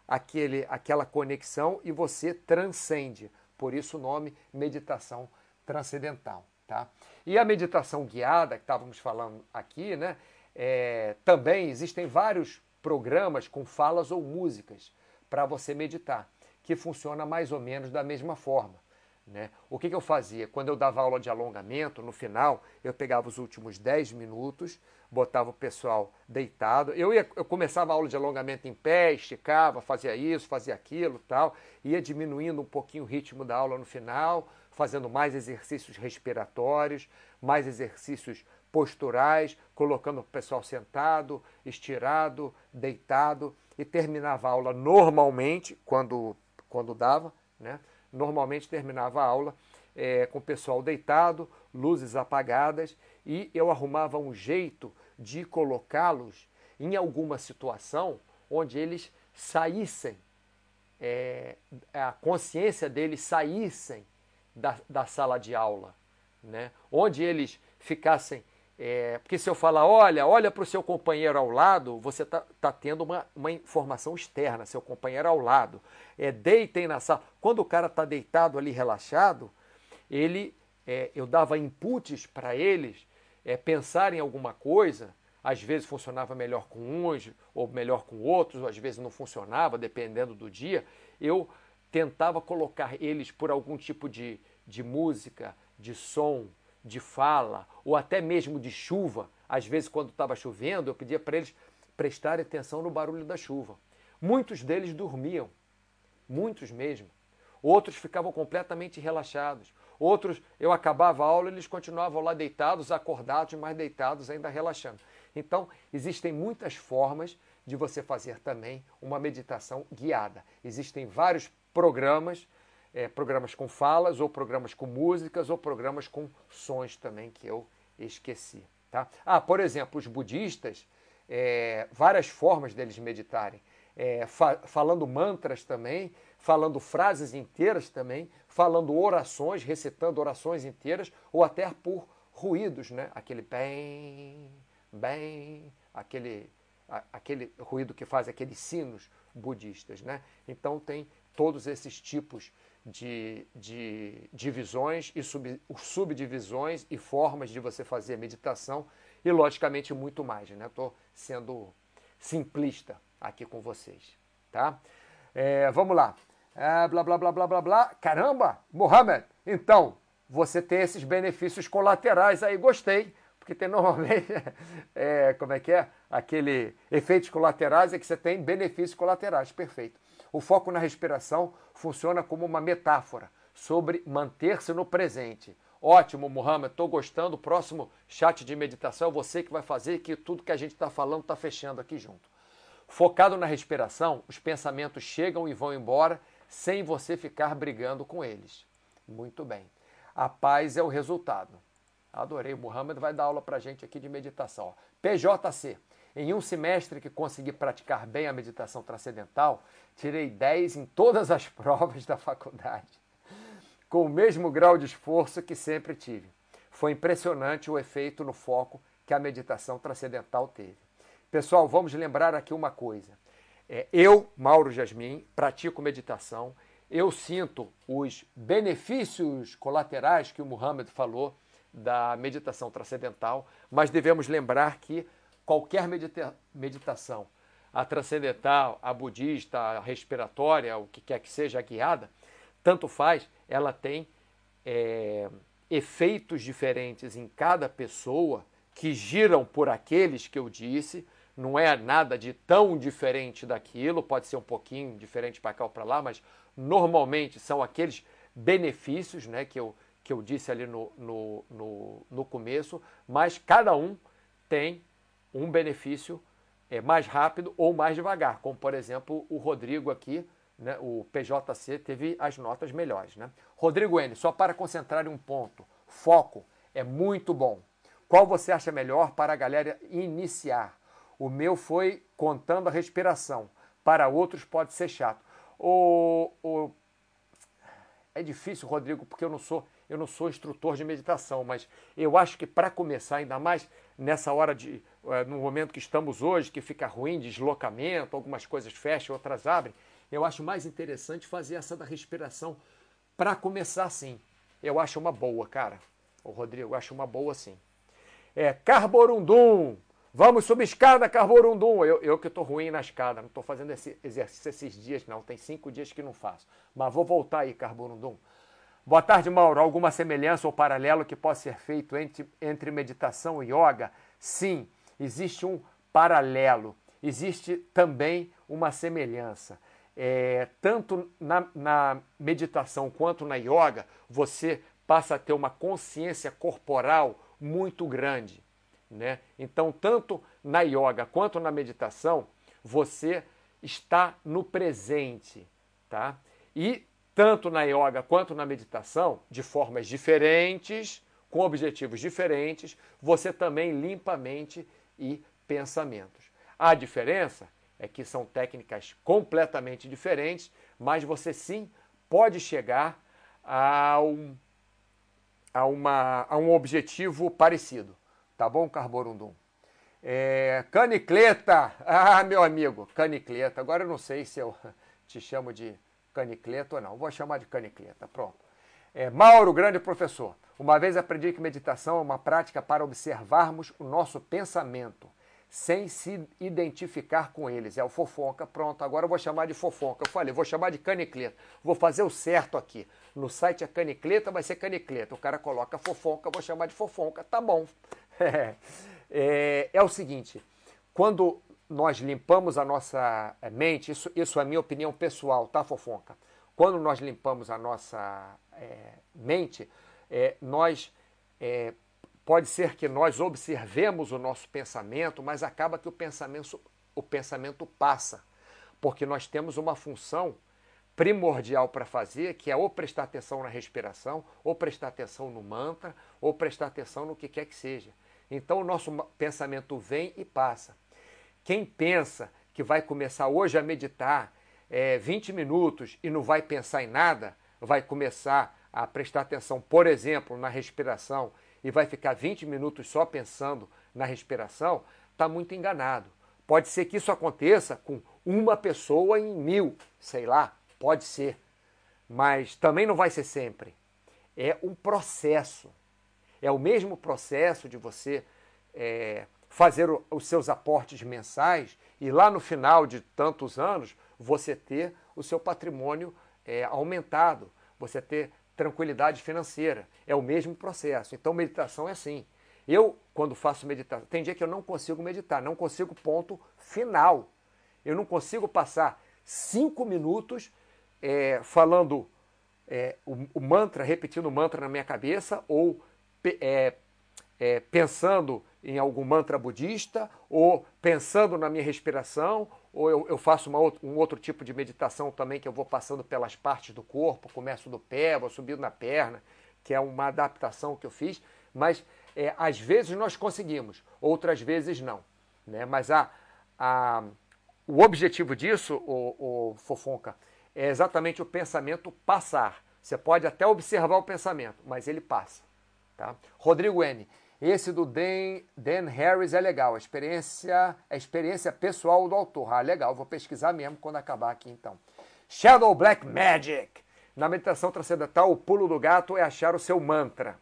aquele, aquela conexão e você transcende. Por isso o nome meditação transcendental. Tá? E a meditação guiada, que estávamos falando aqui, né, é, também existem vários programas com falas ou músicas para você meditar, que funciona mais ou menos da mesma forma. Né? O que, que eu fazia? Quando eu dava aula de alongamento, no final, eu pegava os últimos 10 minutos, botava o pessoal deitado. Eu, ia, eu começava a aula de alongamento em pé, esticava, fazia isso, fazia aquilo tal. Ia diminuindo um pouquinho o ritmo da aula no final, fazendo mais exercícios respiratórios, mais exercícios posturais, colocando o pessoal sentado, estirado, deitado. E terminava a aula normalmente, quando, quando dava, né? Normalmente terminava a aula é, com o pessoal deitado, luzes apagadas, e eu arrumava um jeito de colocá-los em alguma situação onde eles saíssem, é, a consciência deles saíssem da, da sala de aula, né? onde eles ficassem é, porque se eu falar, olha, olha para o seu companheiro ao lado, você está tá tendo uma, uma informação externa, seu companheiro ao lado. É, deitem na sala. Quando o cara está deitado ali relaxado, ele, é, eu dava inputs para eles é, em alguma coisa. Às vezes funcionava melhor com uns, ou melhor com outros, ou às vezes não funcionava, dependendo do dia. Eu tentava colocar eles por algum tipo de, de música, de som, de fala ou até mesmo de chuva. Às vezes, quando estava chovendo, eu pedia para eles prestarem atenção no barulho da chuva. Muitos deles dormiam, muitos mesmo. Outros ficavam completamente relaxados. Outros, eu acabava a aula e eles continuavam lá deitados, acordados, mas deitados, ainda relaxando. Então, existem muitas formas de você fazer também uma meditação guiada. Existem vários programas é, programas com falas, ou programas com músicas, ou programas com sons também que eu esqueci. Tá? Ah, por exemplo, os budistas, é, várias formas deles meditarem. É, fa falando mantras também, falando frases inteiras também, falando orações, recitando orações inteiras, ou até por ruídos, né? Aquele bem, bem, aquele, a, aquele ruído que faz aqueles sinos budistas, né? Então tem todos esses tipos de, de divisões e sub, subdivisões e formas de você fazer a meditação e, logicamente, muito mais. Estou né? sendo simplista aqui com vocês. Tá? É, vamos lá. É, blá, blá, blá, blá, blá, blá. Caramba, Mohamed, então, você tem esses benefícios colaterais aí, gostei. Porque tem normalmente, é, como é que é? Aquele efeitos colaterais é que você tem benefícios colaterais, perfeito. O foco na respiração funciona como uma metáfora sobre manter-se no presente. Ótimo, Mohamed, estou gostando. Próximo chat de meditação é você que vai fazer, que tudo que a gente está falando está fechando aqui junto. Focado na respiração, os pensamentos chegam e vão embora sem você ficar brigando com eles. Muito bem. A paz é o resultado. Adorei. O Muhammad vai dar aula para a gente aqui de meditação. PJC. Em um semestre que consegui praticar bem a meditação transcendental, tirei 10 em todas as provas da faculdade, com o mesmo grau de esforço que sempre tive. Foi impressionante o efeito no foco que a meditação transcendental teve. Pessoal, vamos lembrar aqui uma coisa. É, eu, Mauro Jasmin, pratico meditação. Eu sinto os benefícios colaterais que o Muhammad falou da meditação transcendental, mas devemos lembrar que qualquer medita meditação, a transcendental, a budista, a respiratória, o que quer que seja a guiada, tanto faz, ela tem é, efeitos diferentes em cada pessoa que giram por aqueles que eu disse. Não é nada de tão diferente daquilo, pode ser um pouquinho diferente para cá ou para lá, mas normalmente são aqueles benefícios né, que eu que eu disse ali no, no, no, no começo, mas cada um tem um benefício é, mais rápido ou mais devagar, como por exemplo o Rodrigo aqui, né, o PJC teve as notas melhores. Né? Rodrigo N, só para concentrar em um ponto, foco é muito bom. Qual você acha melhor para a galera iniciar? O meu foi contando a respiração. Para outros pode ser chato. O, o... É difícil, Rodrigo, porque eu não sou eu não sou instrutor de meditação, mas eu acho que para começar, ainda mais nessa hora de, no momento que estamos hoje, que fica ruim, deslocamento, algumas coisas fecham, outras abrem, eu acho mais interessante fazer essa da respiração para começar sim. Eu acho uma boa, cara. O Rodrigo, eu acho uma boa sim. É, Carborundum. Vamos subir escada, Carborundum. Eu, eu que estou ruim na escada, não estou fazendo esse exercício esses dias, não. Tem cinco dias que não faço. Mas vou voltar aí, Carborundum. Boa tarde, Mauro. Alguma semelhança ou paralelo que possa ser feito entre, entre meditação e yoga? Sim, existe um paralelo. Existe também uma semelhança. É, tanto na, na meditação quanto na yoga, você passa a ter uma consciência corporal muito grande. Né? Então, tanto na yoga quanto na meditação, você está no presente. Tá? E tanto na yoga quanto na meditação, de formas diferentes, com objetivos diferentes, você também limpa a mente e pensamentos. A diferença é que são técnicas completamente diferentes, mas você sim pode chegar a um, a uma, a um objetivo parecido. Tá bom, Carborundum? É, canicleta! Ah, meu amigo, canicleta. Agora eu não sei se eu te chamo de canicleta ou não. Vou chamar de canicleta, pronto. É, Mauro, grande professor. Uma vez aprendi que meditação é uma prática para observarmos o nosso pensamento, sem se identificar com eles. É o fofoca. Pronto, agora eu vou chamar de fofoca. Eu falei, vou chamar de canicleta. Vou fazer o certo aqui. No site é canicleta, vai ser canicleta. O cara coloca fofoca, vou chamar de fofoca. Tá bom. É, é, é o seguinte, quando nós limpamos a nossa mente, isso, isso é minha opinião pessoal, tá, fofoca? Quando nós limpamos a nossa é, mente, é, nós é, pode ser que nós observemos o nosso pensamento, mas acaba que o pensamento, o pensamento passa, porque nós temos uma função primordial para fazer, que é ou prestar atenção na respiração, ou prestar atenção no mantra, ou prestar atenção no que quer que seja. Então o nosso pensamento vem e passa. Quem pensa que vai começar hoje a meditar é, 20 minutos e não vai pensar em nada, vai começar a prestar atenção, por exemplo, na respiração e vai ficar 20 minutos só pensando na respiração, está muito enganado. Pode ser que isso aconteça com uma pessoa em mil, sei lá, Pode ser, mas também não vai ser sempre. É um processo. É o mesmo processo de você é, fazer o, os seus aportes mensais e lá no final de tantos anos você ter o seu patrimônio é, aumentado, você ter tranquilidade financeira. É o mesmo processo. Então, meditação é assim. Eu, quando faço meditação, tem dia que eu não consigo meditar, não consigo ponto final. Eu não consigo passar cinco minutos é, falando é, o, o, mantra, repetindo o mantra na minha cabeça, ou é, é, pensando em algum mantra budista, ou pensando na minha respiração, ou eu, eu faço um outro tipo de meditação também, que eu vou passando pelas partes do corpo, começo do pé, vou subindo na perna, que é uma adaptação que eu fiz, mas é, às vezes nós conseguimos, outras vezes não. Né? Mas a, a, o objetivo disso, o, o Fofonca, é exatamente o pensamento passar. Você pode até observar o pensamento, mas ele passa. Tá? Rodrigo N. Esse do Dan, Dan Harris é legal. A experiência, a experiência pessoal do autor. Ah, legal. Vou pesquisar mesmo quando acabar aqui então. Shadow Black Magic. Na meditação transcendental, o pulo do gato é achar o seu mantra.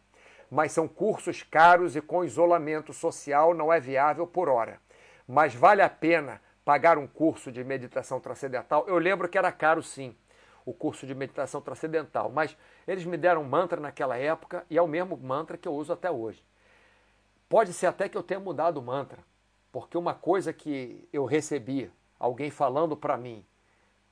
Mas são cursos caros e com isolamento social não é viável por hora. Mas vale a pena pagar um curso de meditação transcendental. Eu lembro que era caro sim, o curso de meditação transcendental, mas eles me deram um mantra naquela época e é o mesmo mantra que eu uso até hoje. Pode ser até que eu tenha mudado o mantra, porque uma coisa que eu recebi, alguém falando para mim,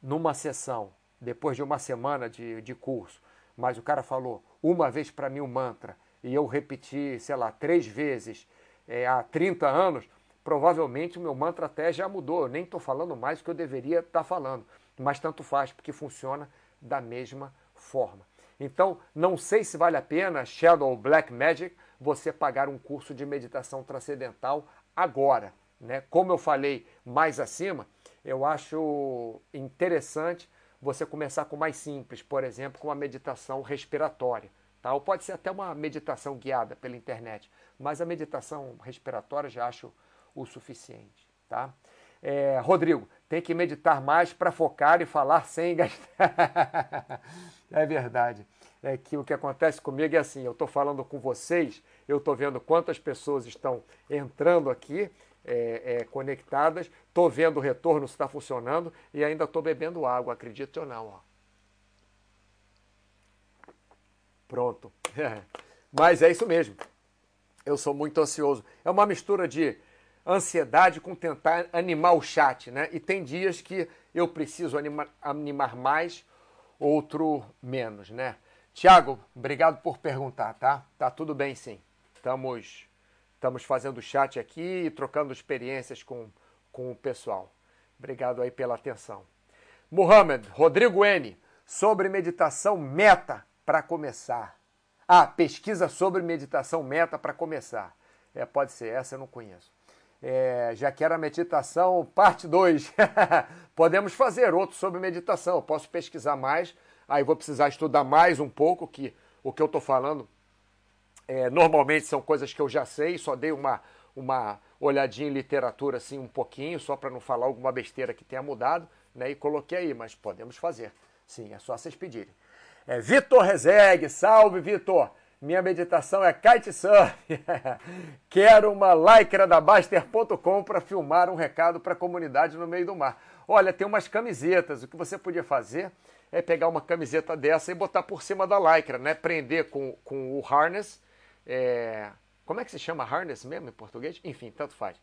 numa sessão, depois de uma semana de, de curso, mas o cara falou uma vez para mim o mantra e eu repeti, sei lá, três vezes é, há 30 anos, provavelmente o meu mantra até já mudou. Eu nem estou falando mais o que eu deveria estar tá falando, mas tanto faz, porque funciona da mesma forma. Então, não sei se vale a pena, Shadow Black Magic, você pagar um curso de meditação transcendental agora. Né? Como eu falei mais acima, eu acho interessante você começar com mais simples, por exemplo, com a meditação respiratória. Tá? Ou pode ser até uma meditação guiada pela internet, mas a meditação respiratória já acho o suficiente. Tá? É, Rodrigo, tem que meditar mais para focar e falar sem gastar. é verdade é que o que acontece comigo é assim: eu estou falando com vocês, eu estou vendo quantas pessoas estão entrando aqui, é, é, conectadas, estou vendo o retorno se está funcionando e ainda estou bebendo água, acredite ou não. Ó. Pronto. Mas é isso mesmo. Eu sou muito ansioso. É uma mistura de ansiedade com tentar animar o chat, né? E tem dias que eu preciso animar, animar mais, outro menos, né? Tiago, obrigado por perguntar, tá? Tá tudo bem sim. Estamos, estamos fazendo chat aqui e trocando experiências com, com o pessoal. Obrigado aí pela atenção. Mohamed, Rodrigo N, sobre meditação meta para começar. Ah, pesquisa sobre meditação meta para começar. É, pode ser, essa eu não conheço. É, já que era meditação, parte 2. Podemos fazer outro sobre meditação. Eu posso pesquisar mais aí vou precisar estudar mais um pouco, que o que eu estou falando é, normalmente são coisas que eu já sei, só dei uma, uma olhadinha em literatura assim um pouquinho, só para não falar alguma besteira que tenha mudado, né? E coloquei aí, mas podemos fazer. Sim, é só vocês pedirem. É, Vitor Rezegue, salve Vitor! Minha meditação é kitesurf. Quero uma lycra da Baster.com para filmar um recado para a comunidade no meio do mar. Olha, tem umas camisetas. O que você podia fazer é pegar uma camiseta dessa e botar por cima da lycra, né? Prender com, com o harness. É... Como é que se chama harness mesmo em português? Enfim, tanto faz.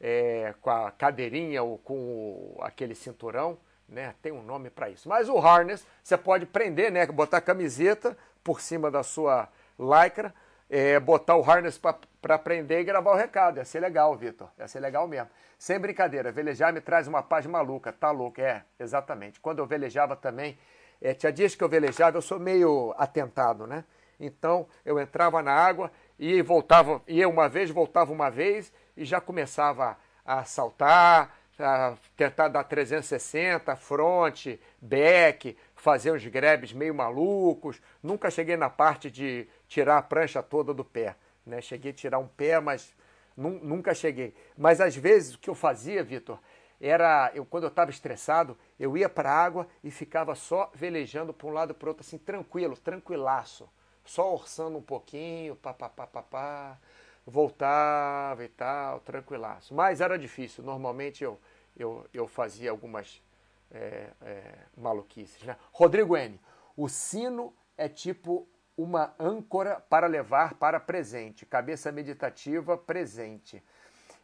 É... com a cadeirinha ou com o... aquele cinturão, né? Tem um nome para isso. Mas o harness você pode prender, né? Botar a camiseta por cima da sua lycra, é... botar o harness para prender e gravar o recado. Ia ser legal, Vitor. Ia ser legal mesmo. Sem brincadeira, velejar me traz uma paz maluca, tá louco? É, exatamente. Quando eu velejava também, é, tinha dias que eu velejava, eu sou meio atentado, né? Então eu entrava na água e voltava, ia uma vez, voltava uma vez e já começava a saltar, a tentar dar 360, fronte, back, fazer uns grebes meio malucos. Nunca cheguei na parte de tirar a prancha toda do pé. Né? Cheguei a tirar um pé, mas Nunca cheguei. Mas às vezes o que eu fazia, Vitor, era, eu quando eu estava estressado, eu ia para a água e ficava só velejando para um lado para outro, assim, tranquilo, tranquilaço. Só orçando um pouquinho, pá, pá, pá, pá, pá, voltava e tal, tranquilaço. Mas era difícil, normalmente eu, eu, eu fazia algumas é, é, maluquices. Né? Rodrigo N., o sino é tipo uma âncora para levar para presente, cabeça meditativa presente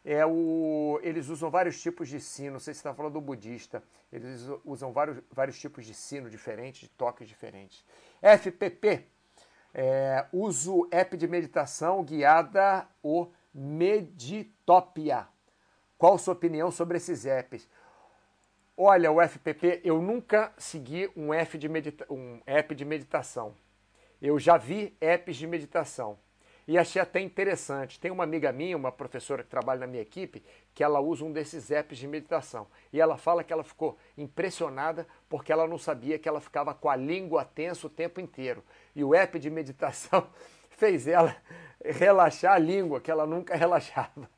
é o, eles usam vários tipos de sino, não sei se está falando do budista, eles usam vários, vários tipos de sino diferentes, de toques diferentes. FPP, é, uso app de meditação guiada, o Meditopia. Qual sua opinião sobre esses apps? Olha, o FPP, eu nunca segui um app de, medita um app de meditação. Eu já vi apps de meditação e achei até interessante. Tem uma amiga minha, uma professora que trabalha na minha equipe, que ela usa um desses apps de meditação. E ela fala que ela ficou impressionada porque ela não sabia que ela ficava com a língua tensa o tempo inteiro. E o app de meditação fez ela relaxar a língua, que ela nunca relaxava.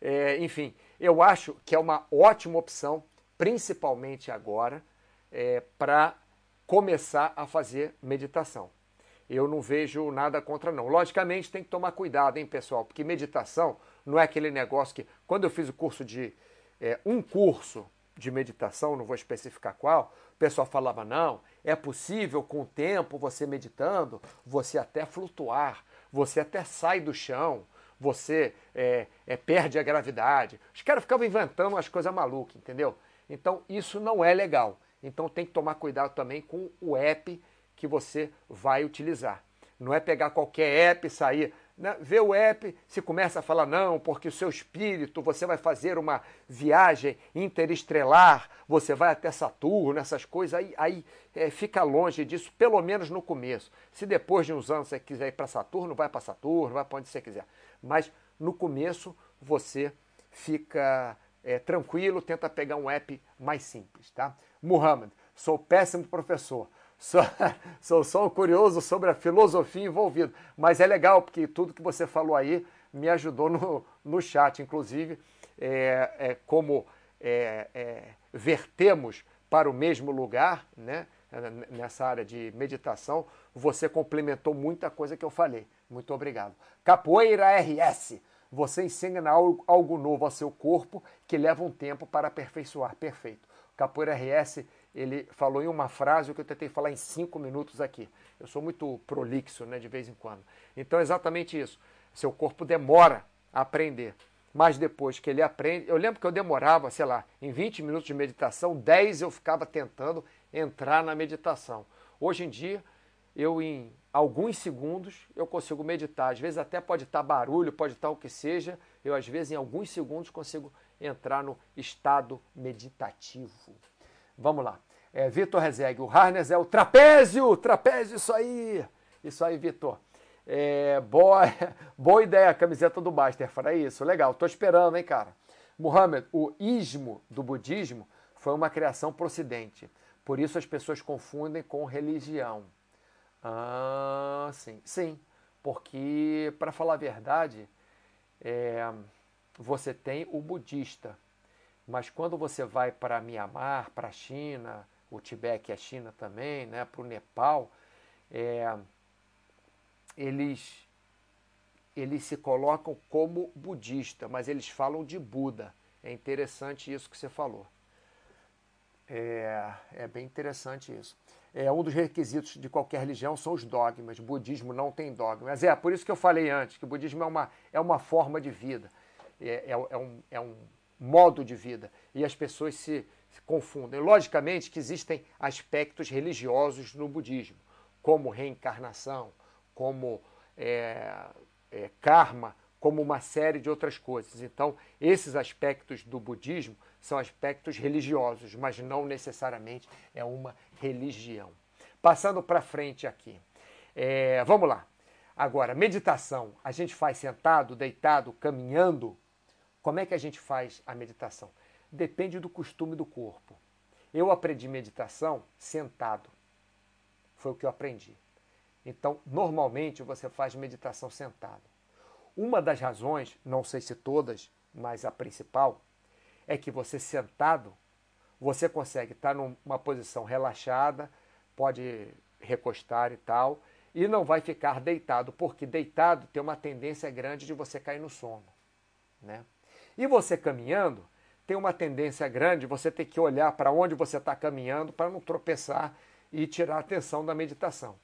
É, enfim, eu acho que é uma ótima opção, principalmente agora, é, para começar a fazer meditação eu não vejo nada contra não. Logicamente tem que tomar cuidado, hein, pessoal, porque meditação não é aquele negócio que quando eu fiz o curso de é, um curso de meditação, não vou especificar qual, o pessoal falava não, é possível com o tempo você meditando, você até flutuar, você até sai do chão, você é, é, perde a gravidade. Os caras ficavam inventando umas coisas malucas, entendeu? Então isso não é legal. Então tem que tomar cuidado também com o app que você vai utilizar. Não é pegar qualquer app e sair. Né? Vê o app, se começa a falar, não, porque o seu espírito, você vai fazer uma viagem interestrelar, você vai até Saturno, essas coisas, aí, aí é, fica longe disso, pelo menos no começo. Se depois de uns anos você quiser ir para Saturno, vai para Saturno, vai para onde você quiser. Mas no começo você fica é, tranquilo, tenta pegar um app mais simples, tá? Muhammad, sou péssimo professor. Sou, sou só um curioso sobre a filosofia envolvida. Mas é legal, porque tudo que você falou aí me ajudou no, no chat. Inclusive, é, é como é, é, vertemos para o mesmo lugar, né? nessa área de meditação, você complementou muita coisa que eu falei. Muito obrigado. Capoeira RS. Você ensina algo, novo ao seu corpo que leva um tempo para aperfeiçoar. Perfeito. Capoeira RS ele falou em uma frase o que eu tentei falar em cinco minutos aqui. Eu sou muito prolixo, né, de vez em quando. Então é exatamente isso. Seu corpo demora a aprender. Mas depois que ele aprende, eu lembro que eu demorava, sei lá, em 20 minutos de meditação, 10 eu ficava tentando entrar na meditação. Hoje em dia, eu em alguns segundos eu consigo meditar. Às vezes até pode estar barulho, pode estar o que seja, eu às vezes em alguns segundos consigo entrar no estado meditativo. Vamos lá. É, Vitor Rezeg, o harness é o trapézio, trapézio, isso aí. Isso aí, Vitor. É, boa, boa ideia, a camiseta do Baster, para isso, legal, tô esperando, hein, cara. Muhammad, o ismo do budismo foi uma criação pro ocidente, por isso as pessoas confundem com religião. Ah, sim, sim, porque, para falar a verdade, é, você tem o budista, mas quando você vai para Mianmar, para a China, o Tibete, é a China também, né, para o Nepal, é, eles, eles se colocam como budista, mas eles falam de Buda. É interessante isso que você falou. É, é bem interessante isso. É, um dos requisitos de qualquer religião são os dogmas. O budismo não tem dogmas. Mas é por isso que eu falei antes, que o budismo é uma, é uma forma de vida. É, é, é um, é um modo de vida. E as pessoas se confundem. Logicamente que existem aspectos religiosos no budismo, como reencarnação, como é, é, karma, como uma série de outras coisas. Então, esses aspectos do budismo são aspectos religiosos, mas não necessariamente é uma religião. Passando para frente aqui. É, vamos lá. Agora, meditação. A gente faz sentado, deitado, caminhando. Como é que a gente faz a meditação? Depende do costume do corpo. Eu aprendi meditação sentado. Foi o que eu aprendi. Então, normalmente você faz meditação sentado. Uma das razões, não sei se todas, mas a principal, é que você sentado, você consegue estar numa posição relaxada, pode recostar e tal, e não vai ficar deitado, porque deitado tem uma tendência grande de você cair no sono. Né? E você caminhando, tem uma tendência grande de você ter que olhar para onde você está caminhando para não tropeçar e tirar a atenção da meditação.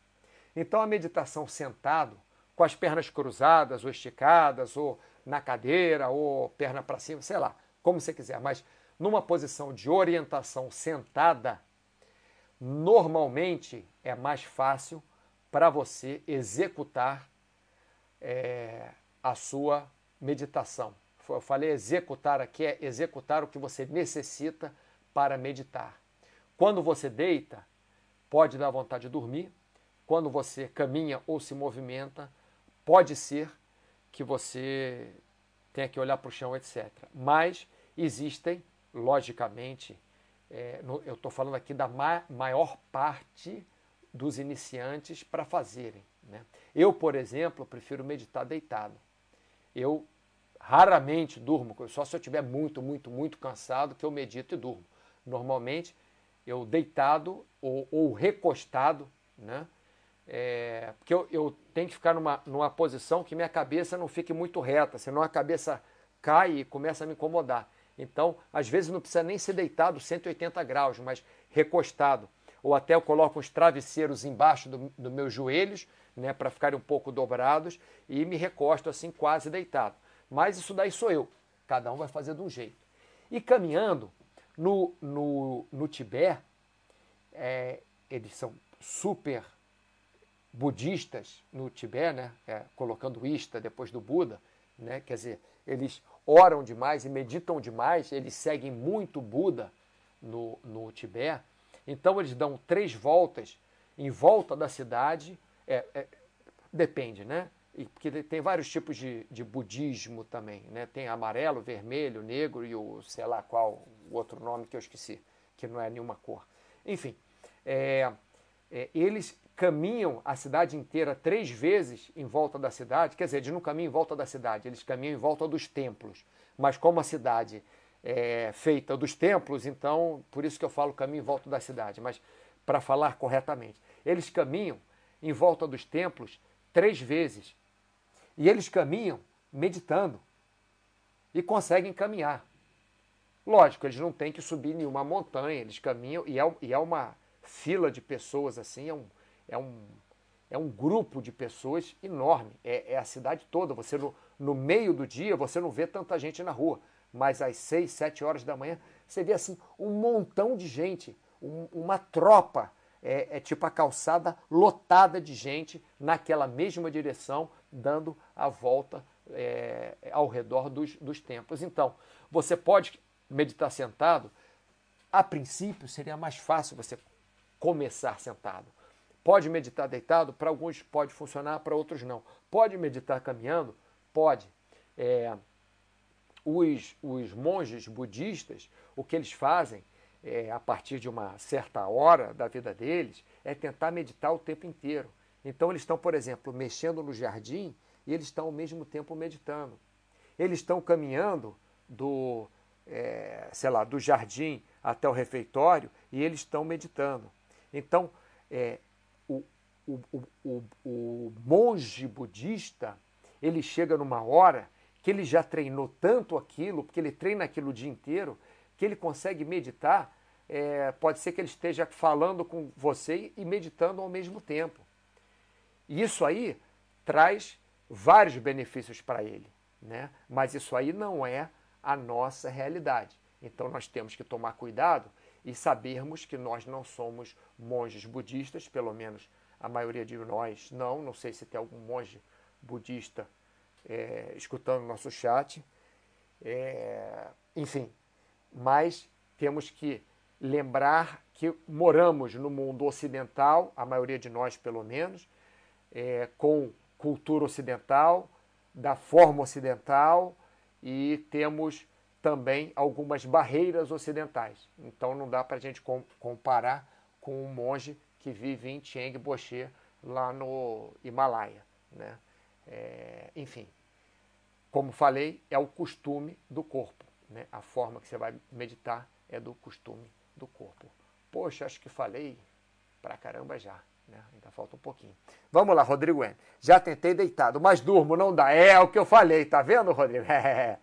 Então a meditação sentado, com as pernas cruzadas ou esticadas, ou na cadeira, ou perna para cima, sei lá, como você quiser, mas numa posição de orientação sentada, normalmente é mais fácil para você executar é, a sua meditação. Eu falei executar aqui, é executar o que você necessita para meditar. Quando você deita, pode dar vontade de dormir. Quando você caminha ou se movimenta, pode ser que você tenha que olhar para o chão, etc. Mas existem, logicamente, é, no, eu estou falando aqui da ma maior parte dos iniciantes para fazerem. Né? Eu, por exemplo, prefiro meditar deitado. Eu raramente durmo, só se eu estiver muito, muito, muito cansado que eu medito e durmo. Normalmente, eu deitado ou, ou recostado, né? É, porque eu, eu, tenho que ficar numa, numa posição que minha cabeça não fique muito reta, senão a cabeça cai e começa a me incomodar. Então, às vezes não precisa nem ser deitado 180 graus, mas recostado. Ou até eu coloco os travesseiros embaixo dos do meus joelhos, né, para ficarem um pouco dobrados, e me recosto assim quase deitado. Mas isso daí sou eu. Cada um vai fazer de um jeito. E caminhando, no, no, no Tibete, é, eles são super budistas no Tibete, né? É, colocando Ista depois do Buda, né? quer dizer, eles oram demais e meditam demais, eles seguem muito Buda no, no Tibete, então eles dão três voltas em volta da cidade, é, é, depende, né? Porque tem vários tipos de, de budismo também, né? Tem amarelo, vermelho, negro e o sei lá qual o outro nome que eu esqueci, que não é nenhuma cor. Enfim, é, é, eles caminham a cidade inteira três vezes em volta da cidade, quer dizer, eles não caminham em volta da cidade, eles caminham em volta dos templos. Mas como a cidade é feita dos templos, então por isso que eu falo caminho em volta da cidade, mas para falar corretamente, eles caminham em volta dos templos três vezes e eles caminham meditando e conseguem caminhar. Lógico, eles não têm que subir nenhuma montanha, eles caminham e é, e é uma fila de pessoas assim, é um, é um, é um grupo de pessoas enorme, é, é a cidade toda. Você no, no meio do dia você não vê tanta gente na rua, mas às seis, sete horas da manhã você vê assim um montão de gente, um, uma tropa é, é, tipo a calçada lotada de gente naquela mesma direção, dando a volta é, ao redor dos, dos templos. Então, você pode meditar sentado, a princípio seria mais fácil você começar sentado. Pode meditar deitado, para alguns pode funcionar, para outros não. Pode meditar caminhando? Pode. É, os, os monges budistas, o que eles fazem é, a partir de uma certa hora da vida deles, é tentar meditar o tempo inteiro. Então eles estão, por exemplo, mexendo no jardim e eles estão ao mesmo tempo meditando. Eles estão caminhando do, é, sei lá, do jardim até o refeitório e eles estão meditando. Então, é, o, o, o, o monge budista, ele chega numa hora que ele já treinou tanto aquilo, porque ele treina aquilo o dia inteiro, que ele consegue meditar, é, pode ser que ele esteja falando com você e meditando ao mesmo tempo. E isso aí traz vários benefícios para ele, né? mas isso aí não é a nossa realidade. Então nós temos que tomar cuidado e sabermos que nós não somos monges budistas, pelo menos a maioria de nós não. Não sei se tem algum monge budista é, escutando nosso chat. É, enfim, mas temos que lembrar que moramos no mundo ocidental, a maioria de nós pelo menos, é, com cultura ocidental, da forma ocidental e temos também algumas barreiras ocidentais. Então não dá para a gente comparar com um monge que vive em Chiang Boche lá no Himalaia. Né? É, enfim, como falei, é o costume do corpo. Né, a forma que você vai meditar é do costume do corpo. Poxa, acho que falei pra caramba já. Né? Ainda falta um pouquinho. Vamos lá, Rodrigo N. Já tentei deitado, mas durmo, não dá. É o que eu falei, tá vendo, Rodrigo? É.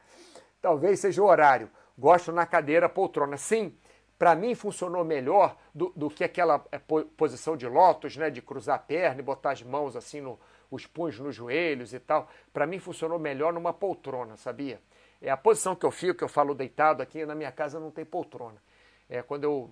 Talvez seja o horário. Gosto na cadeira poltrona. Sim, para mim funcionou melhor do, do que aquela é, posição de lótus, né? De cruzar a perna e botar as mãos assim, no, os punhos nos joelhos e tal. Para mim funcionou melhor numa poltrona, sabia? É a posição que eu fico, que eu falo deitado aqui, na minha casa não tem poltrona. É quando eu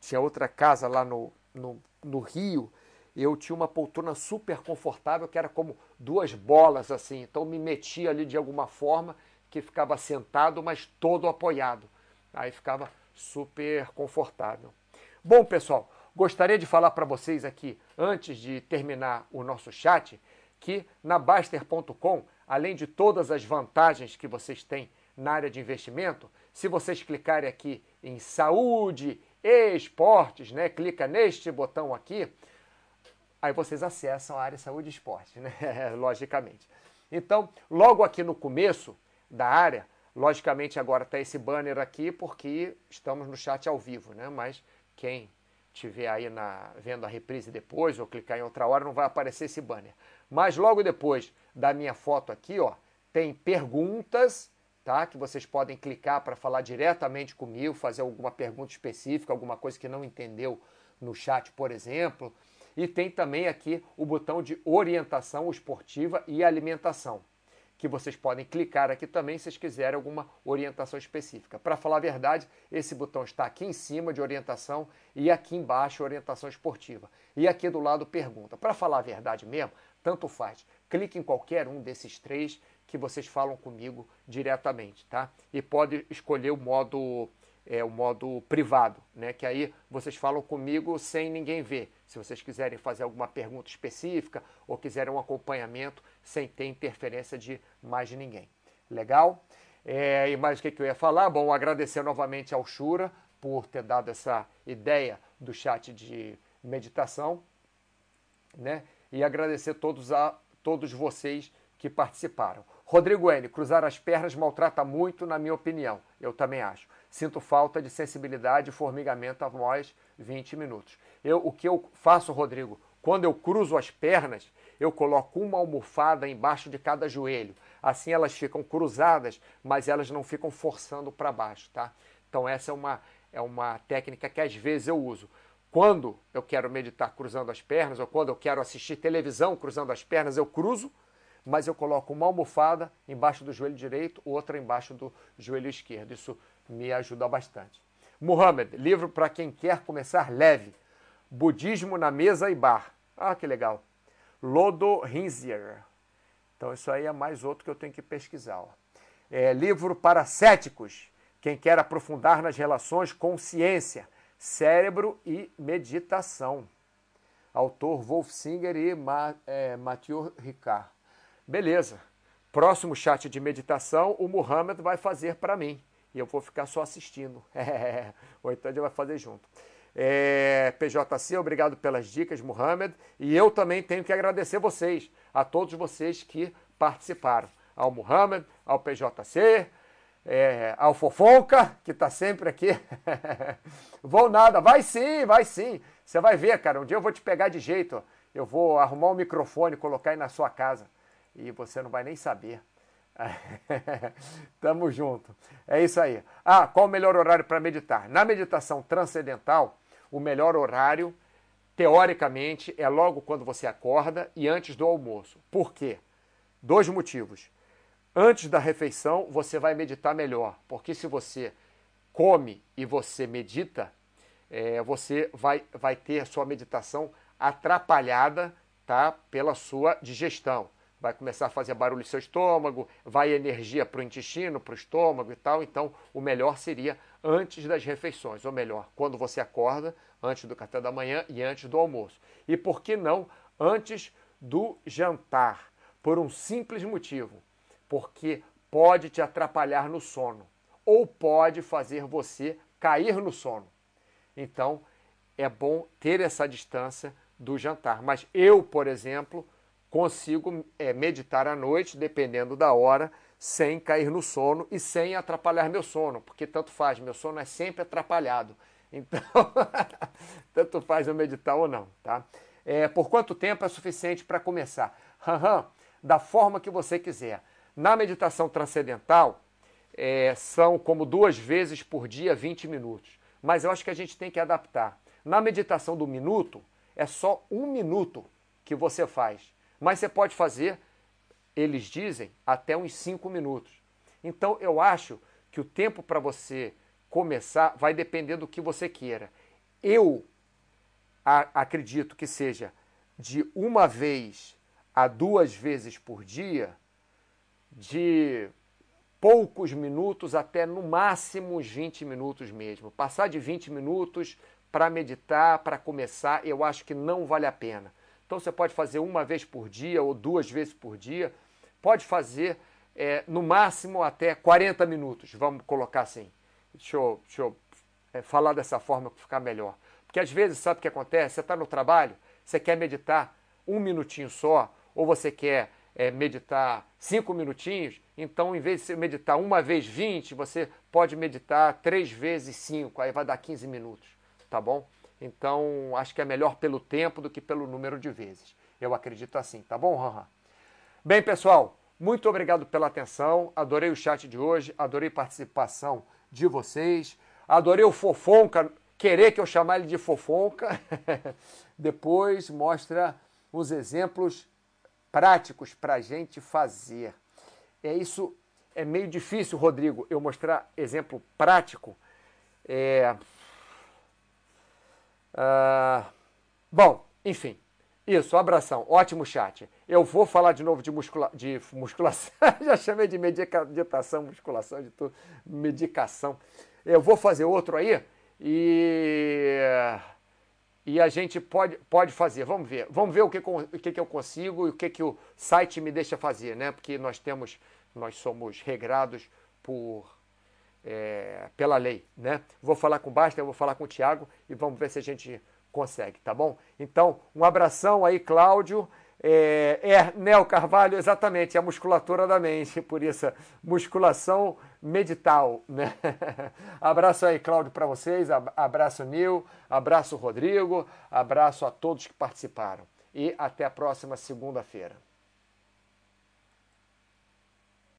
tinha outra casa lá no, no, no Rio, eu tinha uma poltrona super confortável, que era como duas bolas assim. Então me metia ali de alguma forma, que ficava sentado, mas todo apoiado. Aí ficava super confortável. Bom, pessoal, gostaria de falar para vocês aqui, antes de terminar o nosso chat, que na Baster.com, além de todas as vantagens que vocês têm na área de investimento, se vocês clicarem aqui em saúde e esportes, né? Clica neste botão aqui, aí vocês acessam a área saúde e esporte, né? Logicamente. Então, logo aqui no começo da área, logicamente agora está esse banner aqui porque estamos no chat ao vivo, né? Mas quem estiver aí na, vendo a reprise depois ou clicar em outra hora não vai aparecer esse banner. Mas logo depois da minha foto aqui, ó, tem perguntas tá? Que vocês podem clicar para falar diretamente comigo, fazer alguma pergunta específica, alguma coisa que não entendeu no chat, por exemplo. E tem também aqui o botão de orientação esportiva e alimentação, que vocês podem clicar aqui também se vocês quiserem alguma orientação específica. Para falar a verdade, esse botão está aqui em cima de orientação e aqui embaixo orientação esportiva. E aqui do lado pergunta. Para falar a verdade mesmo, tanto faz. Clique em qualquer um desses três que vocês falam comigo diretamente, tá? E pode escolher o modo é, o modo privado, né? Que aí vocês falam comigo sem ninguém ver. Se vocês quiserem fazer alguma pergunta específica ou quiserem um acompanhamento sem ter interferência de mais ninguém. Legal? É, e mais o que, que eu ia falar? Bom, agradecer novamente ao Shura por ter dado essa ideia do chat de meditação, né? E agradecer todos a todos vocês que participaram. Rodrigo N., cruzar as pernas maltrata muito, na minha opinião. Eu também acho. Sinto falta de sensibilidade e formigamento após 20 minutos. Eu, o que eu faço, Rodrigo, quando eu cruzo as pernas, eu coloco uma almofada embaixo de cada joelho. Assim elas ficam cruzadas, mas elas não ficam forçando para baixo, tá? Então essa é uma, é uma técnica que às vezes eu uso. Quando eu quero meditar cruzando as pernas, ou quando eu quero assistir televisão cruzando as pernas, eu cruzo mas eu coloco uma almofada embaixo do joelho direito, outra embaixo do joelho esquerdo. Isso me ajuda bastante. Muhammad, livro para quem quer começar leve. Budismo na mesa e bar. Ah, que legal. Lodo Rinzier. Então isso aí é mais outro que eu tenho que pesquisar. É, livro para céticos. Quem quer aprofundar nas relações com ciência, cérebro e meditação. Autor Wolf Singer e Ma, é, Mathieu Ricard. Beleza. Próximo chat de meditação, o Muhammad vai fazer para mim. E eu vou ficar só assistindo. Ou então ele vai fazer junto. É, PJC, obrigado pelas dicas, Muhammad. E eu também tenho que agradecer vocês, a todos vocês que participaram. Ao Muhammad, ao PJC, é, ao Fofonca, que está sempre aqui. vou nada, vai sim, vai sim. Você vai ver, cara. Um dia eu vou te pegar de jeito. Eu vou arrumar um microfone colocar aí na sua casa e você não vai nem saber. Tamo junto. É isso aí. Ah, qual o melhor horário para meditar? Na meditação transcendental, o melhor horário, teoricamente, é logo quando você acorda e antes do almoço. Por quê? Dois motivos. Antes da refeição, você vai meditar melhor, porque se você come e você medita, é, você vai, vai ter a sua meditação atrapalhada tá, pela sua digestão vai começar a fazer barulho no seu estômago, vai energia para o intestino, para o estômago e tal. Então, o melhor seria antes das refeições, ou melhor, quando você acorda, antes do café da manhã e antes do almoço. E por que não antes do jantar? Por um simples motivo: porque pode te atrapalhar no sono ou pode fazer você cair no sono. Então, é bom ter essa distância do jantar. Mas eu, por exemplo, consigo é, meditar à noite, dependendo da hora, sem cair no sono e sem atrapalhar meu sono, porque tanto faz, meu sono é sempre atrapalhado. Então, tanto faz eu meditar ou não, tá? É, por quanto tempo é suficiente para começar? Da forma que você quiser. Na meditação transcendental, é, são como duas vezes por dia 20 minutos. Mas eu acho que a gente tem que adaptar. Na meditação do minuto, é só um minuto que você faz. Mas você pode fazer, eles dizem, até uns cinco minutos. Então eu acho que o tempo para você começar vai depender do que você queira. Eu acredito que seja de uma vez a duas vezes por dia, de poucos minutos até no máximo uns 20 minutos mesmo. Passar de 20 minutos para meditar, para começar, eu acho que não vale a pena. Então você pode fazer uma vez por dia ou duas vezes por dia. Pode fazer é, no máximo até 40 minutos, vamos colocar assim. Deixa eu, deixa eu é, falar dessa forma para ficar melhor. Porque às vezes, sabe o que acontece? Você está no trabalho, você quer meditar um minutinho só, ou você quer é, meditar cinco minutinhos, então em vez de meditar uma vez 20, você pode meditar três vezes cinco, aí vai dar 15 minutos, tá bom? Então acho que é melhor pelo tempo do que pelo número de vezes. Eu acredito assim, tá bom? Bem, pessoal, muito obrigado pela atenção. Adorei o chat de hoje, adorei a participação de vocês, adorei o Fofonca, querer que eu chamar ele de Fofonca. Depois mostra os exemplos práticos para a gente fazer. É isso, é meio difícil, Rodrigo, eu mostrar exemplo prático. É... Ah, bom, enfim, isso, abração, ótimo chat. Eu vou falar de novo de, muscula... de musculação, já chamei de meditação, musculação, de tudo, medicação. Eu vou fazer outro aí e e a gente pode, pode fazer. Vamos ver. Vamos ver o que, o que, que eu consigo e o que, que o site me deixa fazer, né? Porque nós temos, nós somos regrados por é, pela lei, né? Vou falar com o Basta, vou falar com o Tiago e vamos ver se a gente consegue, tá bom? Então, um abração aí, Cláudio. É, é Nel Carvalho, exatamente, a musculatura da mente, por isso, musculação medital. Né? abraço aí, Cláudio, para vocês, abraço, Nil, abraço, Rodrigo, abraço a todos que participaram. E até a próxima segunda-feira.